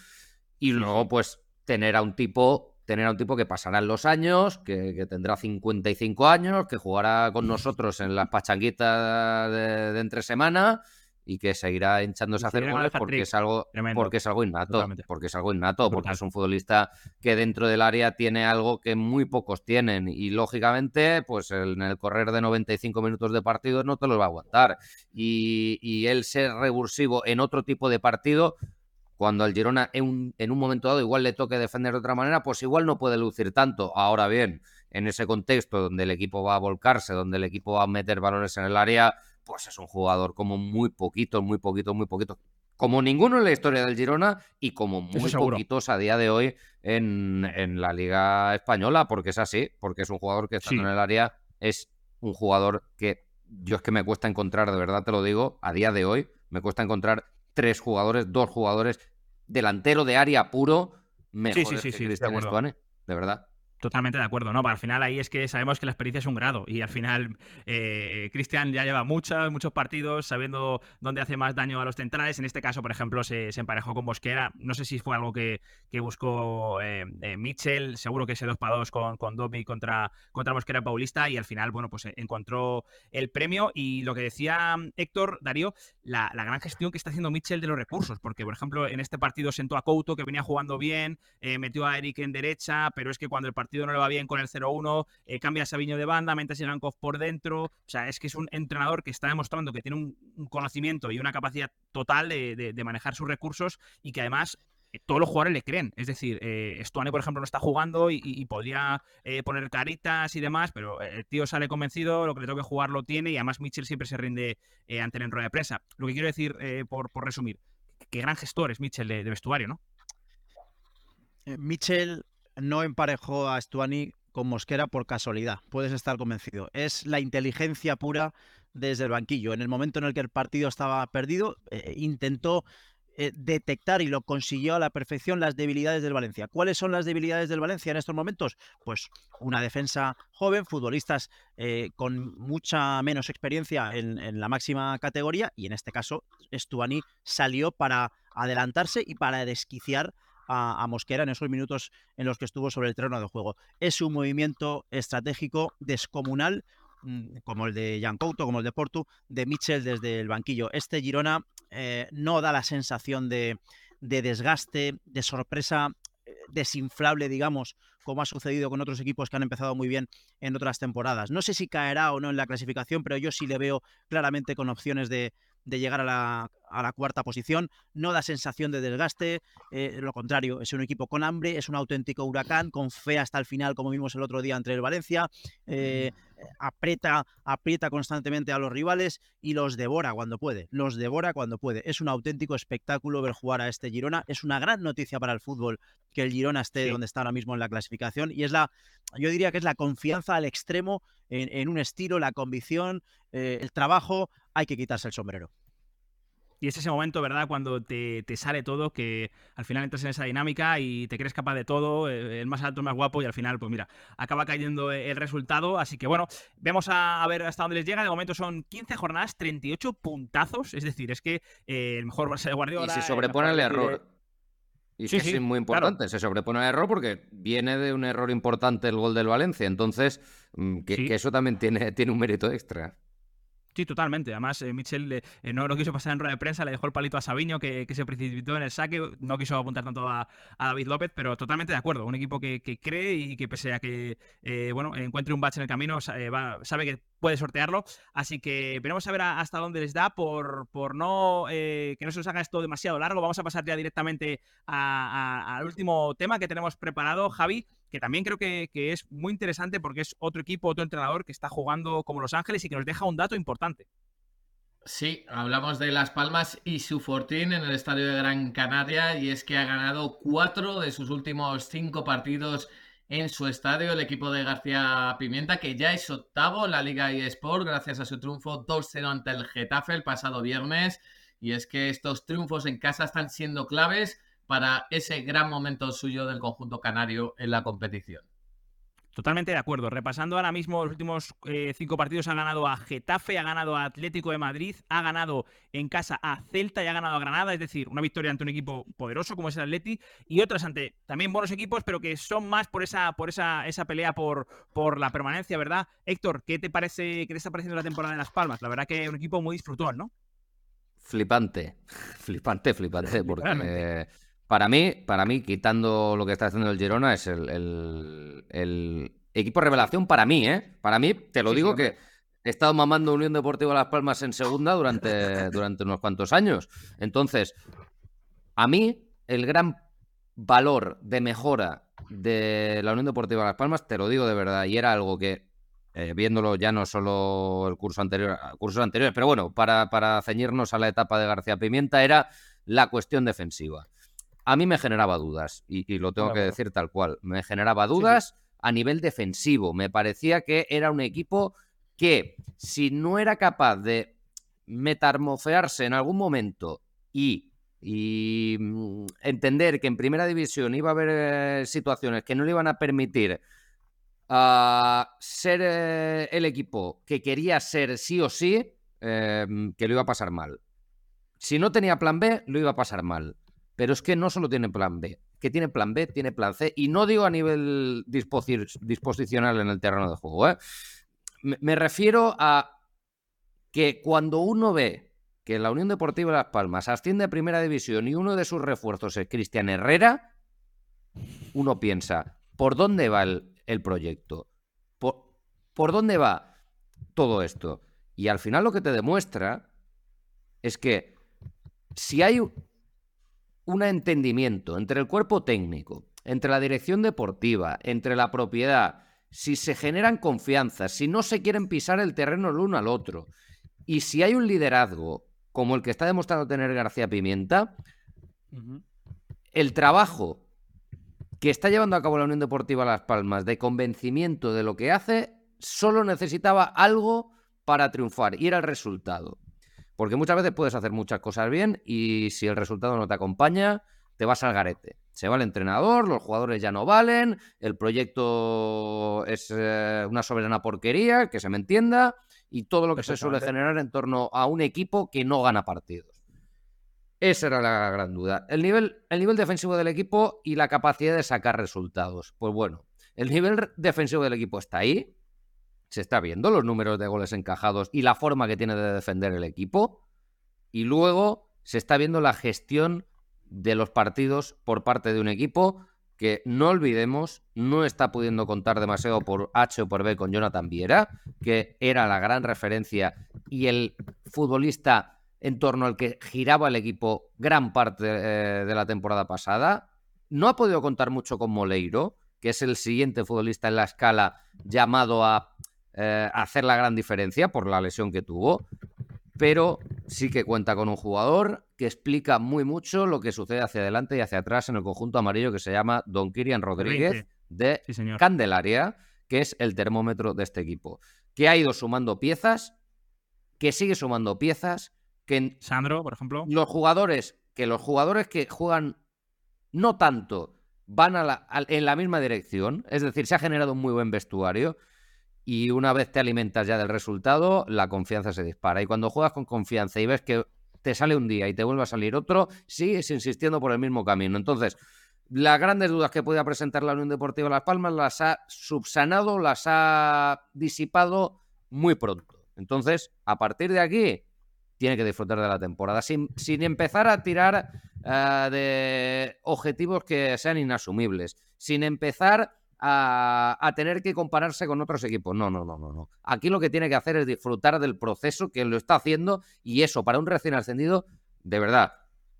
Y luego, pues, tener a un tipo, tener a un tipo que pasará en los años, que, tendrá 55 años, que jugará con nosotros en las pachanguitas de, de entre semana y que seguirá hinchándose a hacer goles porque es algo porque es algo innato porque es algo innato porque es un futbolista que dentro del área tiene algo que muy pocos tienen y lógicamente pues en el correr de 95 minutos de partido no te los va a aguantar. Y, y él ser revulsivo en otro tipo de partido cuando al Girona en un, en un momento dado igual le toque defender de otra manera pues igual no puede lucir tanto. Ahora bien en ese contexto donde el equipo va a volcarse donde el equipo va a meter valores en el área pues es un jugador como muy poquito, muy poquito, muy poquito. Como ninguno en la historia del Girona y como muy poquitos a día de hoy en, en, la Liga Española, porque es así, porque es un jugador que está en el área, es un jugador que yo es que me cuesta encontrar, de verdad te lo digo, a día de hoy, me cuesta encontrar tres jugadores, dos jugadores delantero de área puro mejores que Cristian de verdad.
Totalmente de acuerdo, ¿no? Para al final ahí es que sabemos que la experiencia es un grado y al final eh, Cristian ya lleva muchos, muchos partidos sabiendo dónde hace más daño a los centrales. En este caso, por ejemplo, se, emparejó con Bosquera. No sé si fue algo que, buscó eh, eh, Mitchell, seguro que ese 2 para 2 con, con Domi contra, contra Bosquera Paulista y al final, bueno, pues encontró el premio. Y lo que decía Héctor, Darío, la, gran gestión que está haciendo Mitchell de los recursos, porque por ejemplo en este partido sentó a Couto que venía jugando bien, metió a Eric en derecha, pero es que cuando el partido no le va bien con el 0-1, eh, cambia a Sabiño de banda, mete a Sigankov por dentro. O sea, es que es un entrenador que está demostrando que tiene un, conocimiento y una capacidad total de, manejar sus recursos y que además eh, todos los jugadores le creen. Es decir, eh, por ejemplo, no está jugando y, podría eh, poner caritas y demás, pero el tío sale convencido, lo que le toca jugar lo tiene y además Mitchell siempre se rinde ante el rueda de prensa. Lo que quiero decir, por, resumir, qué gran gestor es Mitchell de, de vestuario, ¿no?
Mitchell no emparejó a Stuani con Mosquera por casualidad, puedes estar convencido. Es la inteligencia pura desde el banquillo. En el momento en el que el partido estaba perdido, eh, intentó eh, detectar y lo consiguió a la perfección las debilidades del Valencia. ¿Cuáles son las debilidades del Valencia en estos momentos? Pues una defensa joven, futbolistas eh, con mucha menos experiencia en, en, la máxima categoría y en este caso Stuani salió para adelantarse y para desquiciar a, Mosquera en esos minutos en los que estuvo sobre el terreno de juego. Es un movimiento estratégico descomunal mm, como el de Jan Couto, como el de Porto, de Mitchell desde el banquillo. Este Girona eh, no da la sensación de, desgaste, de sorpresa eh, desinflable, digamos, como ha sucedido con otros equipos que han empezado muy bien en otras temporadas. No sé si caerá o no en la clasificación, pero yo sí le veo claramente con opciones de, de llegar a la, a la, cuarta posición, no da sensación de desgaste, eh, lo contrario, es un equipo con hambre, es un auténtico huracán, con fe hasta el final, como vimos el otro día entre el Valencia, eh, aprieta, aprieta constantemente a los rivales y los devora cuando puede, los devora cuando puede. Es un auténtico espectáculo ver jugar a este Girona, es una gran noticia para el fútbol que el Girona esté donde está ahora mismo en la clasificación y es la, yo diría que es la confianza al extremo en, un estilo, la convicción, eh, el trabajo, hay que quitarse el sombrero.
Y es ese momento, ¿verdad? Cuando te, sale todo, que al final entras en esa dinámica y te crees capaz de todo, eh, el más alto, el más guapo, y al final, pues mira, acaba cayendo el resultado. Así que bueno, vemos a, ver hasta dónde les llega. De momento son 15 jornadas, 38 puntazos. Es decir, es que eh, el mejor Barça de Guardiola.
Y se sobrepone el error. Y sí, sí, es muy importante, se sobrepone el error porque viene de un error importante el gol del Valencia, entonces mm, que, que eso también tiene, tiene un mérito extra.
Sí, totalmente. Además, eh, Mitchell eh, no lo quiso pasar en rueda de prensa, le dejó el palito a Sabiño, que, se precipitó en el saque. No quiso apuntar tanto a, David López, pero totalmente de acuerdo. Un equipo que, cree y que pese a que eh, bueno, encuentre un bache en el camino, sabe que puede sortearlo. Así que veremos a ver hasta dónde les da por, por no que no se nos haga esto demasiado largo. Vamos a pasar ya directamente al último tema que tenemos preparado, Javi que también creo que, es muy interesante porque es otro equipo, otro entrenador que está jugando como Los Ángeles y que nos deja un dato importante.
Sí, hablamos de Las Palmas y su fortín en el estadio de Gran Canaria y es que ha ganado cuatro de sus últimos cinco partidos en su estadio el equipo de García Pimienta, que ya es octavo en la Liga eSport gracias a su triunfo 2-0 ante el Getafe el pasado viernes. Y es que estos triunfos en casa están siendo claves para ese gran momento suyo del conjunto canario en la competición.
Totalmente de acuerdo. Repasando ahora mismo los últimos eh, cinco partidos, ha ganado a Getafe, ha ganado a Atlético de Madrid, ha ganado en casa a Celta y ha ganado a Granada. Es decir, una victoria ante un equipo poderoso como es el Atleti y otras ante también buenos equipos, pero que son más por esa, por esa, esa pelea por, por la permanencia, ¿verdad? Héctor, ¿qué te parece, qué te está pareciendo la temporada de Las Palmas? La verdad que es un equipo muy disfrutón, ¿no?
Flipante, flipante, flipante, porque para mí, para mí, quitando lo que está haciendo el Girona, es el, equipo revelación para mí, ¿eh? Para mí, te lo digo que he estado mamando Unión Deportiva Las Palmas en segunda durante, durante unos cuantos años. Entonces, a mí, el gran valor de mejora de la Unión Deportiva Las Palmas, te lo digo de verdad, y era algo que, eh, viéndolo ya no solo el curso anterior, cursos anteriores, pero bueno, para, para ceñirnos a la etapa de García Pimienta, era la cuestión defensiva a mí me generaba dudas, y, lo tengo que decir tal cual, me generaba dudas a nivel defensivo. Me parecía que era un equipo que si no era capaz de metamorfearse en algún momento y, mm, entender que en primera división iba a haber eh, situaciones que no le iban a permitir a ser eh, el equipo que quería ser sí o sí, em, que lo iba a pasar mal. Si no tenía plan B, lo iba a pasar mal. Pero es que no solo tiene plan B, que tiene plan B, tiene plan C, y no digo a nivel disposicional en el terreno de juego. ¿eh? Me, refiero a que cuando uno ve que la Unión Deportiva Las Palmas asciende a Primera División y uno de sus refuerzos es Cristian Herrera, uno piensa, ¿por dónde va el, proyecto? ¿Por, ¿Por dónde va todo esto? Y al final lo que te demuestra es que si hay un entendimiento entre el cuerpo técnico, entre la dirección deportiva, entre la propiedad, si se generan confianzas, si no se quieren pisar el terreno el uno al otro, y si hay un liderazgo como el que está demostrando tener García Pimienta, el trabajo que está llevando a cabo la Unión Deportiva Las Palmas de convencimiento de lo que hace, solo necesitaba algo para triunfar, y era el resultado. Porque muchas veces puedes hacer muchas cosas bien y si el resultado no te acompaña, te vas al garete. Se va el entrenador, los jugadores ya no valen, el proyecto es eh, una soberana porquería, que se me entienda, y todo lo que se suele generar en torno a un equipo que no gana partidos. Esa era la gran duda. El nivel, el nivel defensivo del equipo y la capacidad de sacar resultados. Pues bueno, el nivel defensivo del equipo está ahí, se está viendo los números de goles encajados y la forma que tiene de defender el equipo. Y luego se está viendo la gestión de los partidos por parte de un equipo que no olvidemos, no está pudiendo contar demasiado por H o por B con Jonathan Viera, que era la gran referencia y el futbolista en torno al que giraba el equipo gran parte eh, de la temporada pasada. No ha podido contar mucho con Moleiro, que es el siguiente futbolista en la escala llamado a eh, hacer la gran diferencia por la lesión que tuvo, pero sí que cuenta con un jugador que explica muy mucho lo que sucede hacia adelante y hacia atrás en el conjunto amarillo que se llama Don Kirian Rodríguez de Candelaria, que es el termómetro de este equipo, que ha ido sumando piezas, que sigue sumando piezas, que
Sandro, por ejemplo,
los jugadores que los jugadores que juegan no tanto van en la misma dirección, es decir, se ha generado un muy buen vestuario y una vez te alimentas ya del resultado, la confianza se dispara. Y cuando juegas con confianza y ves que te sale un día y te vuelve a salir otro, sigues insistiendo por el mismo camino. Entonces, las grandes dudas que podía presentar la Unión Deportiva Las Palmas las ha subsanado, las ha disipado muy pronto. Entonces, a partir de aquí, tiene que disfrutar de la temporada, sin, sin empezar a tirar eh, de objetivos que sean inasumibles, sin empezar a, tener que compararse con otros equipos. No, no, no, no, no. Aquí lo que tiene que hacer es disfrutar del proceso que lo está haciendo y eso para un recién ascendido, de verdad,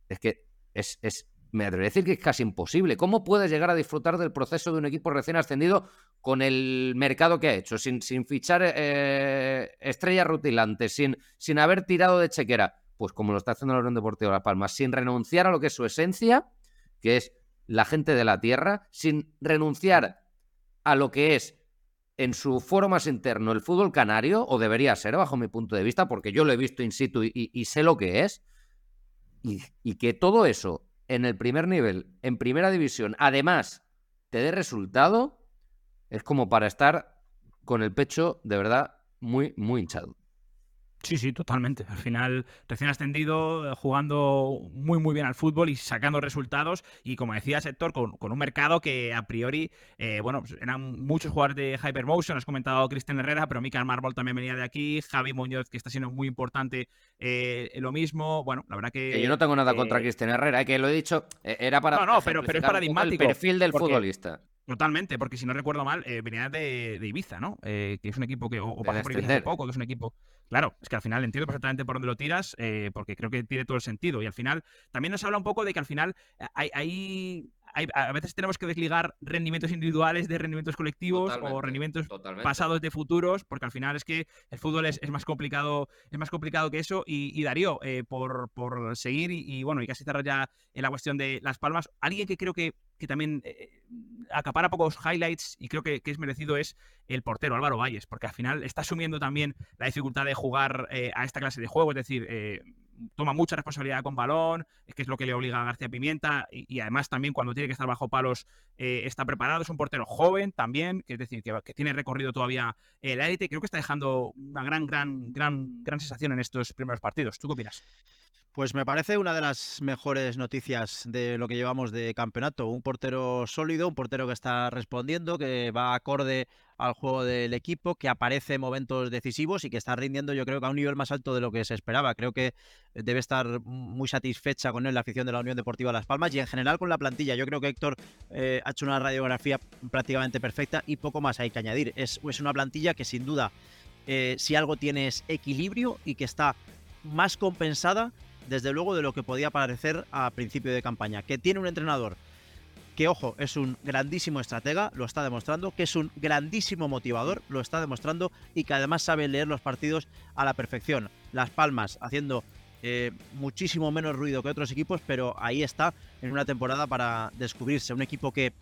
es que es, es me atrevo a decir que es casi imposible. ¿Cómo puedes llegar a disfrutar del proceso de un equipo recién ascendido con el mercado que ha hecho, sin, sin fichar eh, estrellas rutilantes, sin, sin haber tirado de chequera? Pues como lo está haciendo la Unión Deportiva de Las Palmas, sin renunciar a lo que es su esencia, que es la gente de la tierra, sin renunciar a lo que es en su foro más interno el fútbol canario, o debería ser bajo mi punto de vista, porque yo lo he visto in situ y, sé lo que es, y, que todo eso en el primer nivel, en primera división, además te dé resultado, es como para estar con el pecho de verdad muy, muy hinchado.
Sí, sí, totalmente. Al final, recién ascendido, eh, jugando muy, muy bien al fútbol y sacando resultados. Y como decía Sector, con, con un mercado que a priori, eh, bueno, pues eran muchos jugadores de Hypermotion. Has comentado Cristian Herrera, pero Michael Marble también venía de aquí. Javi Muñoz, que está siendo muy importante, eh, lo mismo. Bueno, la verdad que.
yo no tengo nada contra Cristian Herrera, que lo he dicho, era para.
No, no, pero, pero es paradigmático.
El perfil del futbolista.
Totalmente, porque si no recuerdo mal, venía de, Ibiza, ¿no? que es un equipo que. O, o pasó por Ibiza hace poco, que es un equipo. Claro, es que al final entiendo perfectamente por dónde lo tiras, eh, porque creo que tiene todo el sentido. Y al final también nos habla un poco de que al final eh, hay, a veces tenemos que desligar rendimientos individuales de rendimientos colectivos o rendimientos pasados de futuros, porque al final es que el fútbol es, más complicado, es más complicado que eso. Y, Darío, eh, por, seguir y, bueno, y casi cerrar ya en la cuestión de Las Palmas, alguien que creo que, también acapara pocos highlights y creo que, es merecido es el portero Álvaro Valles, porque al final está asumiendo también la dificultad de jugar eh, a esta clase de juego, es decir, eh, toma mucha responsabilidad con balón, que es lo que le obliga a García Pimienta, y, además también cuando tiene que estar bajo palos eh, está preparado, es un portero joven también, que es decir, que, tiene recorrido todavía el élite, creo que está dejando una gran, gran, gran, gran sensación en estos primeros partidos. ¿Tú qué opinas?
Pues me parece una de las mejores noticias de lo que llevamos de campeonato. Un portero sólido, un portero que está respondiendo, que va acorde al juego del equipo, que aparece en momentos decisivos y que está rindiendo yo creo que a un nivel más alto de lo que se esperaba. Creo que debe estar muy satisfecha con él la afición de la Unión Deportiva Las Palmas y en general con la plantilla. Yo creo que Héctor eh, ha hecho una radiografía prácticamente perfecta y poco más hay que añadir. Es, una plantilla que sin duda, eh, si algo tiene es equilibrio y que está más compensada desde luego, de lo que podía parecer a principio de campaña. Que tiene un entrenador que, ojo, es un grandísimo estratega, lo está demostrando, que es un grandísimo motivador, lo está demostrando, y que además sabe leer los partidos a la perfección. Las Palmas haciendo eh, muchísimo menos ruido que otros equipos, pero ahí está en una temporada para descubrirse. Un equipo que,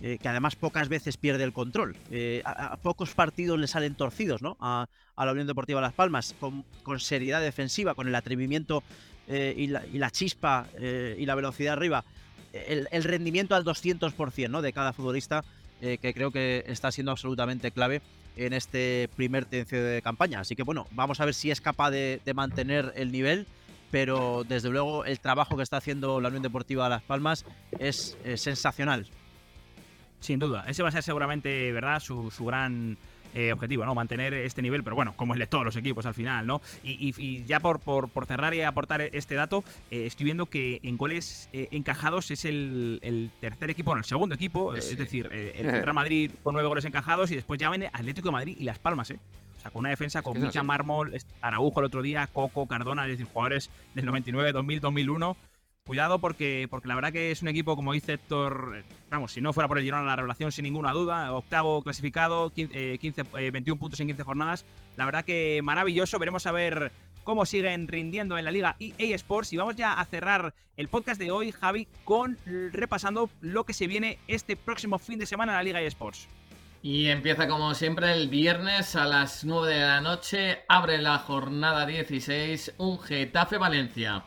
eh, que además pocas veces pierde el control. Eh, a, pocos partidos le salen torcidos ¿no? a, la Unión Deportiva Las Palmas, con, con seriedad defensiva, con el atrevimiento eh, y, la, chispa eh, y la velocidad arriba, el, rendimiento al 200% ¿no? de cada futbolista, eh, que creo que está siendo absolutamente clave en este primer tercio de campaña. Así que bueno, vamos a ver si es capaz de, mantener el nivel, pero desde luego el trabajo que está haciendo la Unión Deportiva Las Palmas es, sensacional.
Sin duda, ese va a ser seguramente, ¿verdad? su gran eh, objetivo, ¿no? Mantener este nivel, pero bueno, como el de todos los equipos al final, ¿no? Y, ya por, por, cerrar y aportar este dato, eh, estoy viendo que en goles eh, encajados es el, tercer equipo, no, el segundo equipo, es decir, el Real Madrid con nueve goles encajados y después ya viene Atlético de Madrid y Las Palmas, ¿eh? O sea, con una defensa con mucha mármol, Araujo el otro día, Coco, Cardona, es decir, jugadores del 99, 2000, 2001 cuidado porque, porque la verdad que es un equipo, como dice Héctor, vamos, si no fuera por el Girona la revelación sin ninguna duda, octavo clasificado, 15, 21 eh, puntos en 15 jornadas, la verdad que maravilloso, veremos a ver cómo siguen rindiendo en la liga EA Sports y vamos ya a cerrar el podcast de hoy, Javi, con repasando lo que se viene este próximo fin de semana en la liga EA Sports.
Y empieza como siempre el viernes a las 9 de la noche, abre la jornada 16, un Getafe Valencia.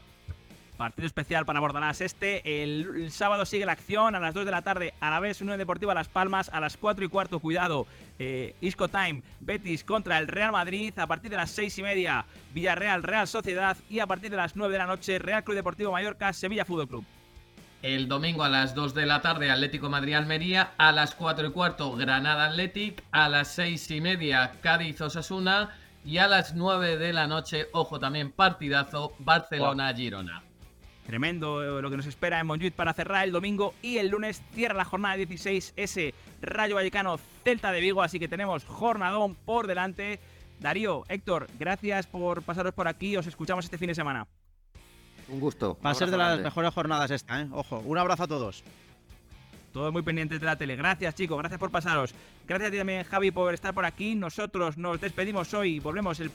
Partido especial para Bordalás este. El, sábado sigue la acción a las 2 de la tarde. A la vez, Unión Deportiva Las Palmas. A las 4 y cuarto, cuidado. Eh, Isco Time, Betis contra el Real Madrid. A partir de las 6 y media, Villarreal, Real Sociedad. Y a partir de las 9 de la noche, Real Club Deportivo Mallorca, Sevilla Fútbol Club.
El domingo a las 2 de la tarde, Atlético Madrid-Almería. A las 4 y cuarto, Granada Athletic. A las 6 y media, Cádiz Osasuna. Y a las 9 de la noche, ojo también, partidazo, Barcelona-Girona.
Tremendo eh, lo que nos espera en Montjuic para cerrar el domingo y el lunes cierra la jornada 16 ese Rayo Vallecano Celta de Vigo, así que tenemos jornadón por delante. Darío, Héctor, gracias por pasaros por aquí, os escuchamos este fin de semana.
Un gusto.
Va a ser de las mejores jornadas esta, ¿eh? Ojo, un abrazo a todos.
Todos muy pendientes de la tele. Gracias, chicos, gracias por pasaros. Gracias a ti también, Javi, por estar por aquí. Nosotros nos despedimos hoy. Volvemos el